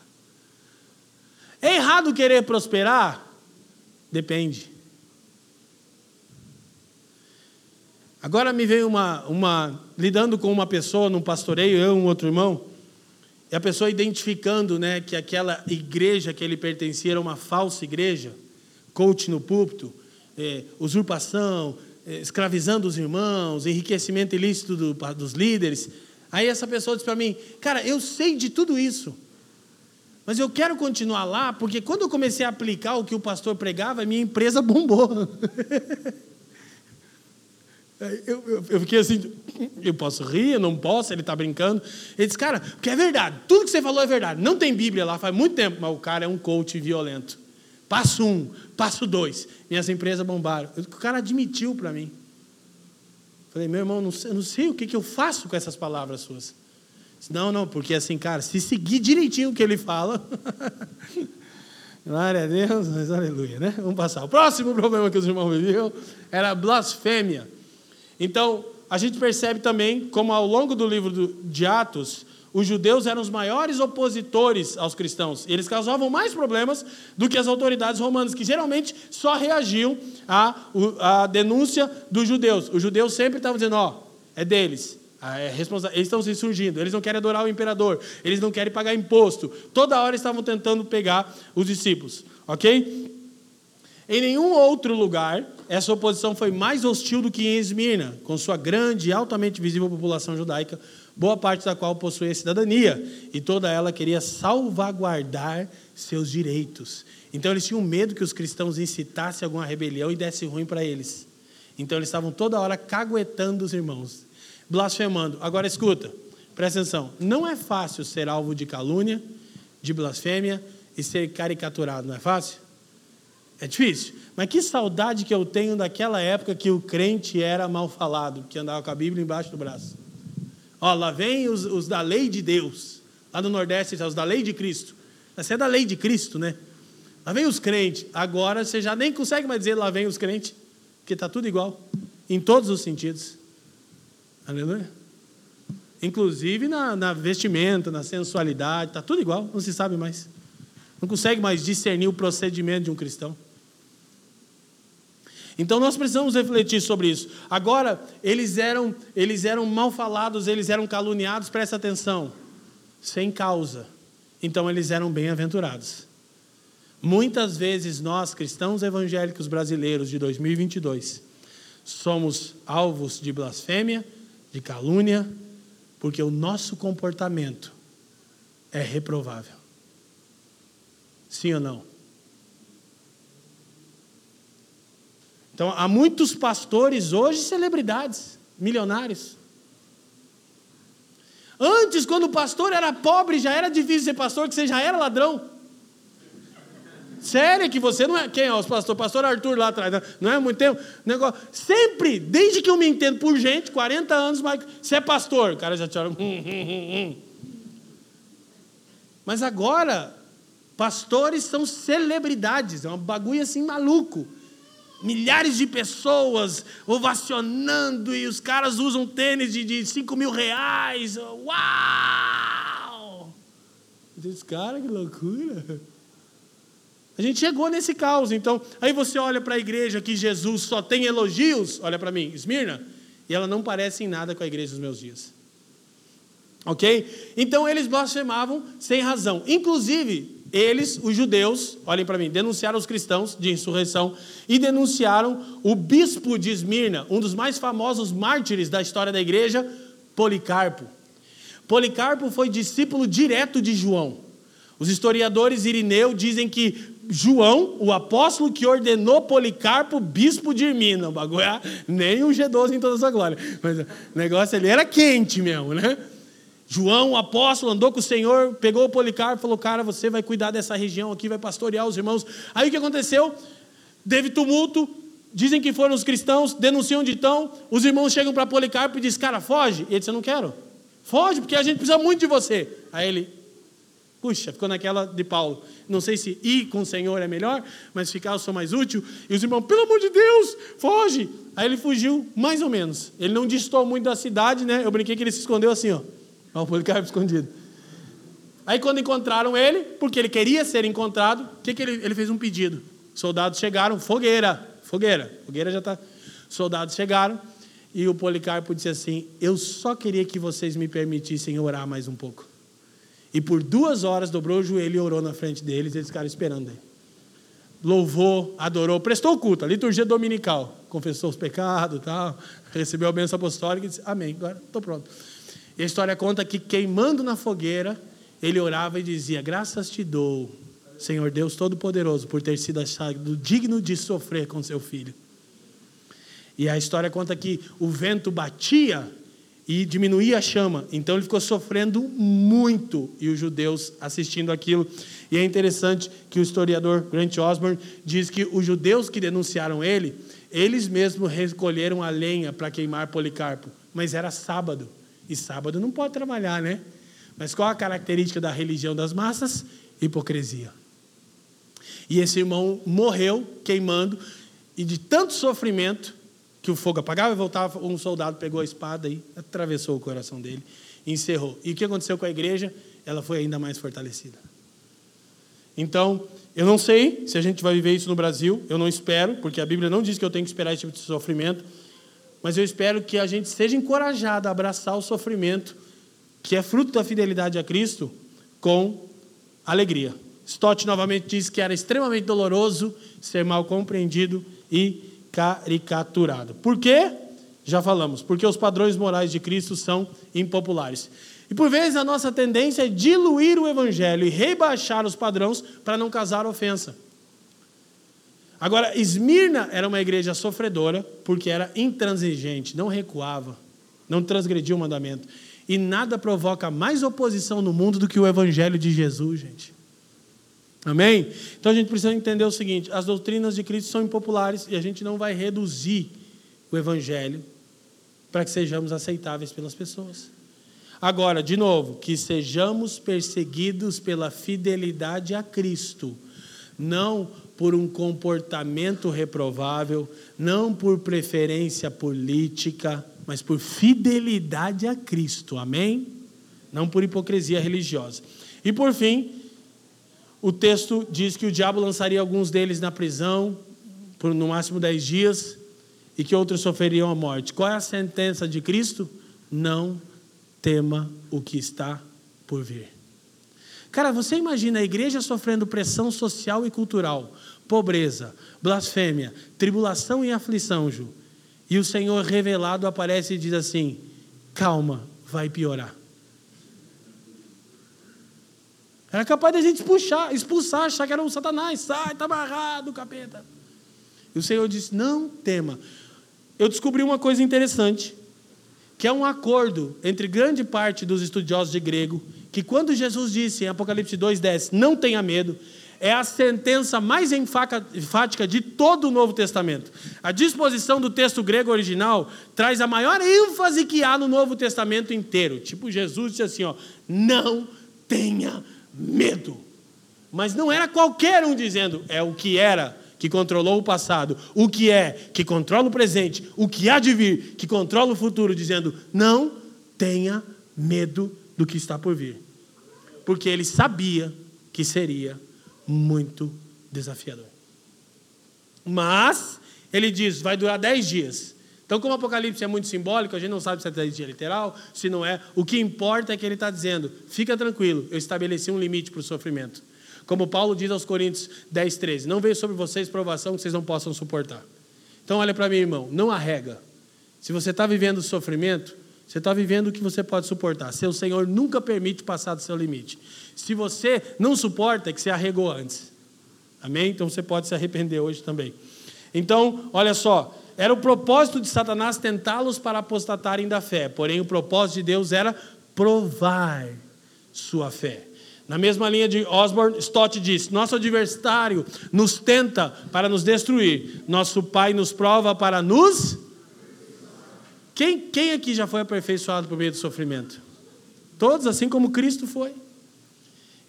É errado querer prosperar? Depende. Agora me veio uma, uma lidando com uma pessoa num pastoreio, eu e um outro irmão, e a pessoa identificando né, que aquela igreja que ele pertencia era uma falsa igreja, coach no púlpito, é, usurpação, é, escravizando os irmãos, enriquecimento ilícito do, dos líderes. Aí essa pessoa disse para mim, cara, eu sei de tudo isso, mas eu quero continuar lá, porque quando eu comecei a aplicar o que o pastor pregava, minha empresa bombou. Eu, eu, eu, fiquei assim, eu posso rir, eu não posso, ele está brincando. Ele disse, cara, porque é verdade, tudo que você falou é verdade. Não tem Bíblia lá faz muito tempo, mas o cara é um coach violento. Passo um, passo dois. Minhas empresas bombaram. O cara admitiu para mim. Falei, meu irmão, não sei, não sei o que, que eu faço com essas palavras suas. Disse, não, não, porque assim, cara, se seguir direitinho o que ele fala. Glória a Deus, mas aleluia, né? Vamos passar. O próximo problema que os irmãos viviam era blasfêmia. Então, a gente percebe também como ao longo do livro de Atos, os judeus eram os maiores opositores aos cristãos. Eles causavam mais problemas do que as autoridades romanas, que geralmente só reagiam à, à denúncia dos judeus. Os judeus sempre estavam dizendo: ó, é deles. É eles estão se surgindo, eles não querem adorar o imperador, eles não querem pagar imposto. Toda hora estavam tentando pegar os discípulos, ok? Em nenhum outro lugar essa oposição foi mais hostil do que em Esmirna, com sua grande e altamente visível população judaica, boa parte da qual possuía cidadania, e toda ela queria salvaguardar seus direitos. Então eles tinham medo que os cristãos incitassem alguma rebelião e desse ruim para eles. Então eles estavam toda hora caguetando os irmãos, blasfemando. Agora escuta, presta atenção: não é fácil ser alvo de calúnia, de blasfêmia e ser caricaturado, não é fácil? É difícil. Mas que saudade que eu tenho daquela época que o crente era mal falado, que andava com a Bíblia embaixo do braço. Ó, lá vem os, os da lei de Deus. Lá no Nordeste, os da lei de Cristo. Você é da lei de Cristo, né? Lá vem os crentes. Agora você já nem consegue mais dizer lá vem os crentes, porque está tudo igual, em todos os sentidos. Aleluia. Inclusive na, na vestimenta, na sensualidade, está tudo igual, não se sabe mais. Não consegue mais discernir o procedimento de um cristão. Então nós precisamos refletir sobre isso. Agora, eles eram, eles eram mal falados, eles eram caluniados, presta atenção. sem causa. Então eles eram bem-aventurados. Muitas vezes nós, cristãos evangélicos brasileiros de 2022, somos alvos de blasfêmia, de calúnia, porque o nosso comportamento é reprovável. Sim ou não? Então, há muitos pastores hoje celebridades, milionários. Antes, quando o pastor era pobre, já era difícil ser pastor, que você já era ladrão. Sério que você não é. Quem é o pastor? Pastor Arthur lá atrás. Né? Não é muito tempo? Negócio, sempre, desde que eu me entendo por gente, 40 anos, mas você é pastor. O cara já te olha. Hum, hum, hum, mas agora, pastores são celebridades. É um bagulho assim maluco. Milhares de pessoas ovacionando e os caras usam tênis de, de 5 mil reais. Uau! Diz, cara, que loucura. A gente chegou nesse caos. Então, aí você olha para a igreja que Jesus só tem elogios, olha para mim, Esmirna, e ela não parece em nada com a igreja dos meus dias. Ok? Então eles blasfemavam sem razão. Inclusive, eles, os judeus, olhem para mim, denunciaram os cristãos de insurreição e denunciaram o bispo de Esmirna, um dos mais famosos mártires da história da igreja, Policarpo. Policarpo foi discípulo direto de João. Os historiadores Irineu dizem que João, o apóstolo que ordenou Policarpo, bispo de Irmina. O bagulho é nem um G12 em toda a sua glória. Mas o negócio ali era quente mesmo, né? João, apóstolo, andou com o Senhor, pegou o Policarpo e falou: Cara, você vai cuidar dessa região aqui, vai pastorear os irmãos. Aí o que aconteceu? Teve tumulto, dizem que foram os cristãos, denunciam de tão. Os irmãos chegam para Policarpo e dizem: Cara, foge. E ele disse: Eu não quero. Foge, porque a gente precisa muito de você. Aí ele, Puxa, ficou naquela de Paulo. Não sei se ir com o Senhor é melhor, mas ficar eu sou mais útil. E os irmãos, pelo amor de Deus, foge. Aí ele fugiu, mais ou menos. Ele não distou muito da cidade, né? Eu brinquei que ele se escondeu assim, ó. Olha o Policarpo escondido. Aí quando encontraram ele, porque ele queria ser encontrado, o que, que ele, ele fez um pedido? Soldados chegaram, fogueira, fogueira, fogueira já está. Soldados chegaram e o Policarpo disse assim: Eu só queria que vocês me permitissem orar mais um pouco. E por duas horas dobrou o joelho e orou na frente deles, eles ficaram esperando ele. Louvou, adorou, prestou culto, a liturgia dominical. Confessou os pecados tal, recebeu a bênção apostólica e disse: Amém, agora estou pronto. E a história conta que queimando na fogueira, ele orava e dizia: Graças te dou, Senhor Deus Todo-Poderoso, por ter sido achado digno de sofrer com seu filho. E a história conta que o vento batia e diminuía a chama. Então ele ficou sofrendo muito e os judeus assistindo aquilo. E é interessante que o historiador Grant Osborne diz que os judeus que denunciaram ele, eles mesmos recolheram a lenha para queimar Policarpo, mas era sábado. E sábado não pode trabalhar, né? Mas qual a característica da religião das massas? Hipocrisia. E esse irmão morreu queimando e de tanto sofrimento que o fogo apagava e voltava, um soldado pegou a espada e atravessou o coração dele e encerrou. E o que aconteceu com a igreja? Ela foi ainda mais fortalecida. Então, eu não sei se a gente vai viver isso no Brasil, eu não espero, porque a Bíblia não diz que eu tenho que esperar esse tipo de sofrimento, mas eu espero que a gente seja encorajado a abraçar o sofrimento, que é fruto da fidelidade a Cristo, com alegria. Stott novamente diz que era extremamente doloroso ser mal compreendido e caricaturado. Por quê? Já falamos, porque os padrões morais de Cristo são impopulares. E por vezes a nossa tendência é diluir o evangelho e rebaixar os padrões para não causar ofensa. Agora, Esmirna era uma igreja sofredora porque era intransigente, não recuava, não transgredia o mandamento. E nada provoca mais oposição no mundo do que o evangelho de Jesus, gente. Amém? Então a gente precisa entender o seguinte: as doutrinas de Cristo são impopulares e a gente não vai reduzir o Evangelho para que sejamos aceitáveis pelas pessoas. Agora, de novo, que sejamos perseguidos pela fidelidade a Cristo, não por um comportamento reprovável, não por preferência política, mas por fidelidade a Cristo, amém? Não por hipocrisia religiosa. E por fim, o texto diz que o diabo lançaria alguns deles na prisão por no máximo dez dias e que outros sofreriam a morte. Qual é a sentença de Cristo? Não tema o que está por vir. Cara, você imagina a igreja sofrendo pressão social e cultural, pobreza, blasfêmia, tribulação e aflição, Ju. E o Senhor revelado aparece e diz assim: calma, vai piorar. Era capaz de a gente expulsar, expulsar, achar que era um Satanás, sai, está amarrado, capeta. E o Senhor disse: não tema. Eu descobri uma coisa interessante, que é um acordo entre grande parte dos estudiosos de grego, que quando Jesus disse em Apocalipse 2,10, não tenha medo, é a sentença mais enfática de todo o Novo Testamento. A disposição do texto grego original traz a maior ênfase que há no Novo Testamento inteiro. Tipo, Jesus disse assim: ó, não tenha medo. Mas não era qualquer um dizendo, é o que era que controlou o passado, o que é que controla o presente, o que há de vir que controla o futuro, dizendo: não tenha medo do que está por vir. Porque ele sabia que seria muito desafiador. Mas, ele diz, vai durar dez dias. Então, como o Apocalipse é muito simbólico, a gente não sabe se é dez dias literal, se não é. O que importa é que ele está dizendo: fica tranquilo, eu estabeleci um limite para o sofrimento. Como Paulo diz aos Coríntios 10, 13: Não veio sobre vocês provação que vocês não possam suportar. Então, olha para mim, irmão, não arrega. Se você está vivendo sofrimento, você está vivendo o que você pode suportar. Seu Senhor nunca permite passar do seu limite. Se você não suporta, é que você arregou antes. Amém? Então você pode se arrepender hoje também. Então, olha só. Era o propósito de Satanás tentá-los para apostatarem da fé. Porém, o propósito de Deus era provar sua fé. Na mesma linha de Osborne, Stott diz: Nosso adversário nos tenta para nos destruir, nosso Pai nos prova para nos quem, quem aqui já foi aperfeiçoado por meio do sofrimento? Todos, assim como Cristo foi.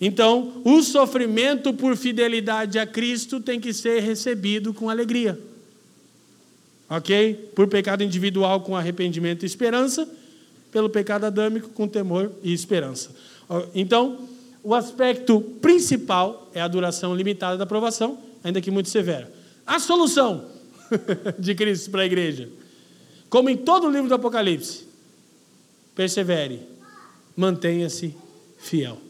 Então, o sofrimento por fidelidade a Cristo tem que ser recebido com alegria. Ok? Por pecado individual com arrependimento e esperança, pelo pecado adâmico com temor e esperança. Então, o aspecto principal é a duração limitada da aprovação, ainda que muito severa. A solução de Cristo para a igreja como em todo o livro do Apocalipse, persevere, mantenha-se fiel.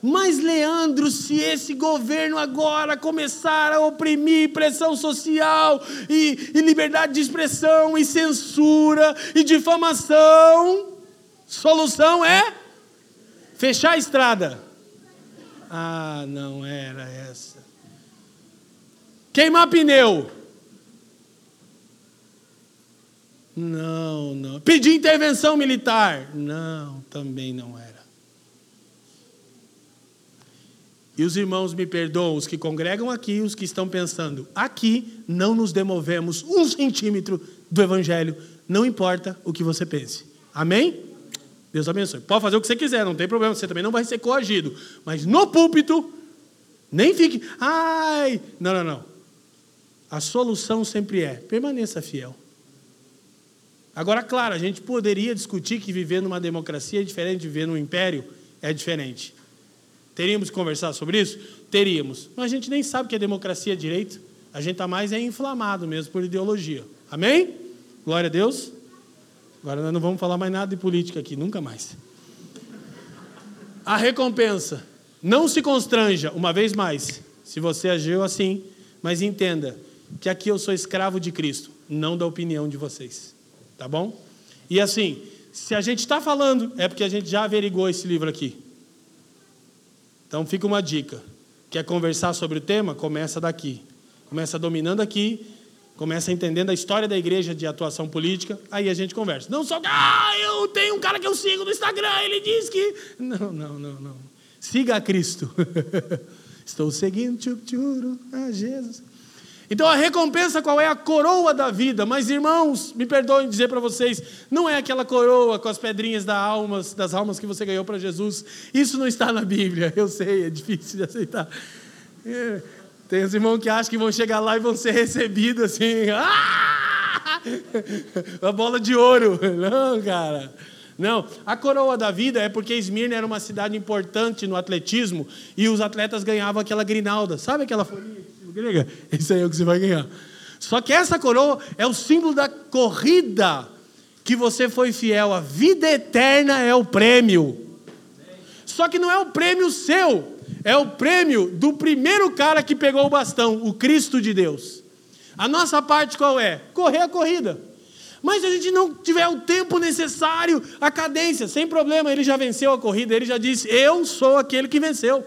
Mas, Leandro, se esse governo agora começar a oprimir pressão social e, e, liberdade de expressão e censura e difamação, solução é fechar a estrada. Ah, não era essa. Queimar pneu. Não, não. Pedir intervenção militar? Não, também não era. E os irmãos me perdoam, os que congregam aqui, os que estão pensando, aqui não nos demovemos um centímetro do Evangelho, não importa o que você pense. Amém? Deus abençoe. Pode fazer o que você quiser, não tem problema, você também não vai ser coagido. Mas no púlpito, nem fique, ai, não, não, não. A solução sempre é: permaneça fiel. Agora, claro, a gente poderia discutir que viver numa democracia é diferente de viver num império, é diferente. Teríamos que conversar sobre isso? Teríamos. Mas a gente nem sabe que é democracia direito. A gente está mais é inflamado mesmo por ideologia. Amém? Glória a Deus. Agora nós não vamos falar mais nada de política aqui, nunca mais. A recompensa. Não se constranja, uma vez mais, se você agiu assim, mas entenda que aqui eu sou escravo de Cristo, não da opinião de vocês. Tá bom? E assim, se a gente está falando, é porque a gente já averigou esse livro aqui. Então fica uma dica. Quer conversar sobre o tema? Começa daqui. Começa dominando aqui, começa entendendo a história da igreja de atuação política, aí a gente conversa. Não só, ah, eu tenho um cara que eu sigo no Instagram, ele diz que. Não, não, não, não. Siga a Cristo. Estou seguindo, tchup, tchuru, a Jesus. Então a recompensa qual é? A coroa da vida. Mas irmãos, me perdoem dizer para vocês, não é aquela coroa com as pedrinhas das almas, das almas que você ganhou para Jesus. Isso não está na Bíblia. Eu sei, é difícil de aceitar. É. Tem os irmãos que acham que vão chegar lá e vão ser recebidos assim, ah! a bola de ouro. Não, cara. Não, a coroa da vida é porque Esmirna era uma cidade importante no atletismo e os atletas ganhavam aquela grinalda. Sabe aquela folhinha? Grega, isso aí é o que você vai ganhar. Só que essa coroa é o símbolo da corrida que você foi fiel. A vida eterna é o prêmio. Só que não é o prêmio seu, é o prêmio do primeiro cara que pegou o bastão, o Cristo de Deus. A nossa parte qual é? Correr a corrida. Mas se a gente não tiver o tempo necessário, a cadência, sem problema, ele já venceu a corrida, ele já disse: Eu sou aquele que venceu.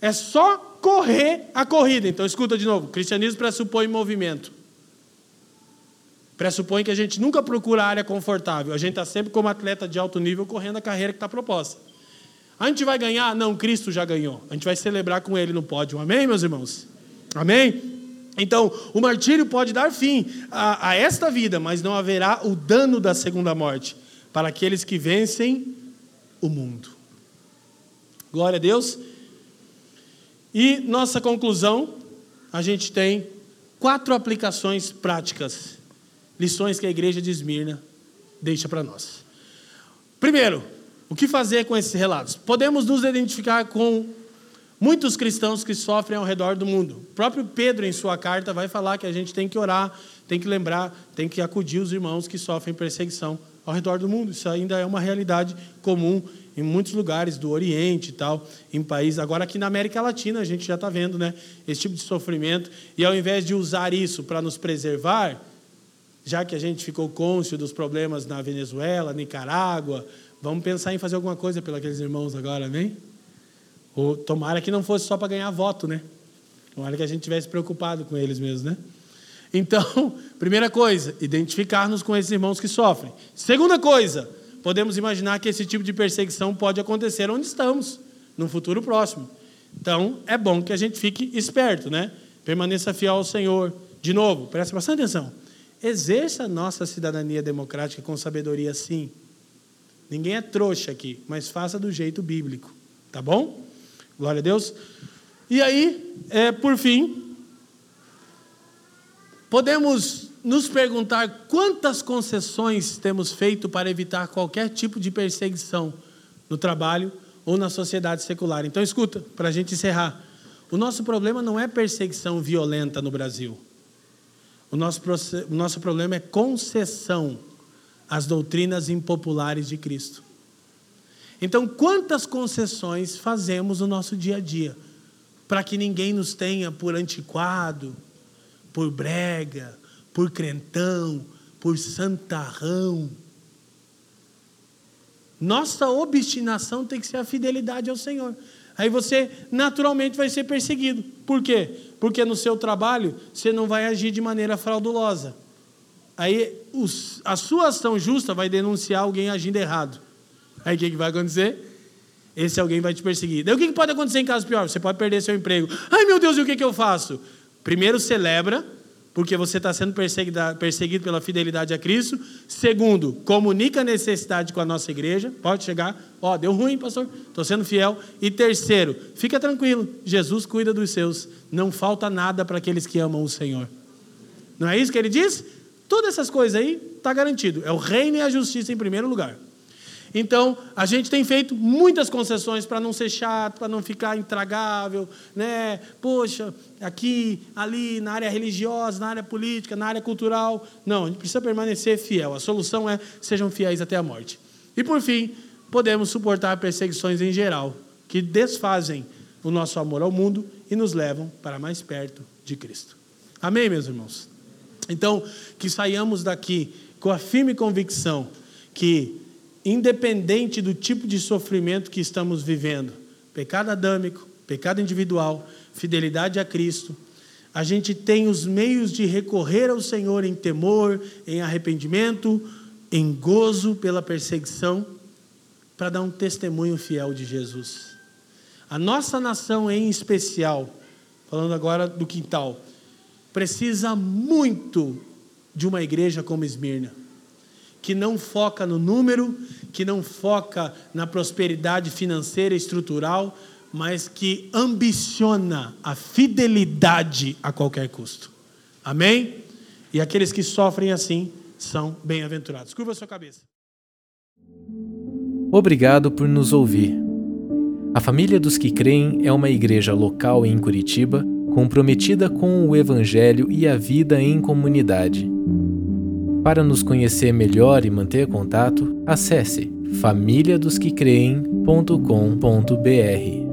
É só correr a corrida. Então, escuta de novo: o cristianismo pressupõe movimento. Pressupõe que a gente nunca procura a área confortável. A gente está sempre como atleta de alto nível correndo a carreira que está proposta. A gente vai ganhar? Não, Cristo já ganhou. A gente vai celebrar com Ele no pódio. Amém, meus irmãos? Amém? Então, o martírio pode dar fim a, a, esta vida, mas não haverá o dano da segunda morte para aqueles que vencem o mundo. Glória a Deus. E nossa conclusão, a gente tem quatro aplicações práticas, lições que a igreja de Esmirna deixa para nós. Primeiro, o que fazer com esses relatos? Podemos nos identificar com Muitos cristãos que sofrem ao redor do mundo. O próprio Pedro, em sua carta, vai falar que a gente tem que orar, tem que lembrar, tem que acudir os irmãos que sofrem perseguição ao redor do mundo. Isso ainda é uma realidade comum em muitos lugares do Oriente e tal, em países. Agora, aqui na América Latina, a gente já está vendo né, esse tipo de sofrimento. E ao invés de usar isso para nos preservar, já que a gente ficou cônscio dos problemas na Venezuela, Nicarágua, vamos pensar em fazer alguma coisa pelos irmãos agora, amém? Ou tomara que não fosse só para ganhar voto, né? Tomara que a gente tivesse preocupado com eles mesmo, né? Então, primeira coisa, identificar-nos com esses irmãos que sofrem. Segunda coisa, podemos imaginar que esse tipo de perseguição pode acontecer onde estamos, no futuro próximo. Então, é bom que a gente fique esperto, né? Permaneça fiel ao Senhor. De novo, preste bastante atenção. Exerça nossa cidadania democrática com sabedoria, sim. Ninguém é trouxa aqui, mas faça do jeito bíblico, tá bom? Glória a Deus. E aí, é, por fim, podemos nos perguntar quantas concessões temos feito para evitar qualquer tipo de perseguição no trabalho ou na sociedade secular. Então, escuta, para a gente encerrar. O nosso problema não é perseguição violenta no Brasil. O nosso, o nosso problema é concessão às doutrinas impopulares de Cristo. Então, quantas concessões fazemos no nosso dia a dia para que ninguém nos tenha por antiquado, por brega, por crentão, por santarrão? Nossa obstinação tem que ser a fidelidade ao Senhor. Aí você naturalmente vai ser perseguido. Por quê? Porque no seu trabalho você não vai agir de maneira fraudulosa. Aí os, a sua ação justa vai denunciar alguém agindo errado. Aí o que, que vai acontecer? Esse alguém vai te perseguir. Daí o que, que pode acontecer em caso pior? Você pode perder seu emprego. Ai meu Deus, e o que, que eu faço? Primeiro, celebra, porque você está sendo perseguido pela fidelidade a Cristo. Segundo, comunica a necessidade com a nossa igreja. Pode chegar, ó, oh, deu ruim, pastor, estou sendo fiel. E terceiro, fica tranquilo, Jesus cuida dos seus. Não falta nada para aqueles que amam o Senhor. Não é isso que ele diz? Todas essas coisas aí está garantido. É o reino e a justiça em primeiro lugar. Então, a gente tem feito muitas concessões para não ser chato, para não ficar intragável, né? Poxa, aqui, ali, na área religiosa, na área política, na área cultural. Não, a gente precisa permanecer fiel. A solução é sejam fiéis até a morte. E por fim, podemos suportar perseguições em geral, que desfazem o nosso amor ao mundo e nos levam para mais perto de Cristo. Amém, meus irmãos? Então, que saiamos daqui com a firme convicção que independente do tipo de sofrimento que estamos vivendo, pecado adâmico, pecado individual, fidelidade a Cristo, a gente tem os meios de recorrer ao Senhor em temor, em arrependimento, em gozo pela perseguição, para dar um testemunho fiel de Jesus. A nossa nação em especial, falando agora do quintal, precisa muito de uma igreja como Esmirna que não foca no número, que não foca na prosperidade financeira e estrutural, mas que ambiciona a fidelidade a qualquer custo. Amém? E aqueles que sofrem assim são bem-aventurados. Curva sua cabeça. Obrigado por nos ouvir. A Família dos que Creem é uma igreja local em Curitiba comprometida com o Evangelho e a vida em comunidade. Para nos conhecer melhor e manter contato, acesse famíliadosquecreem.com.br.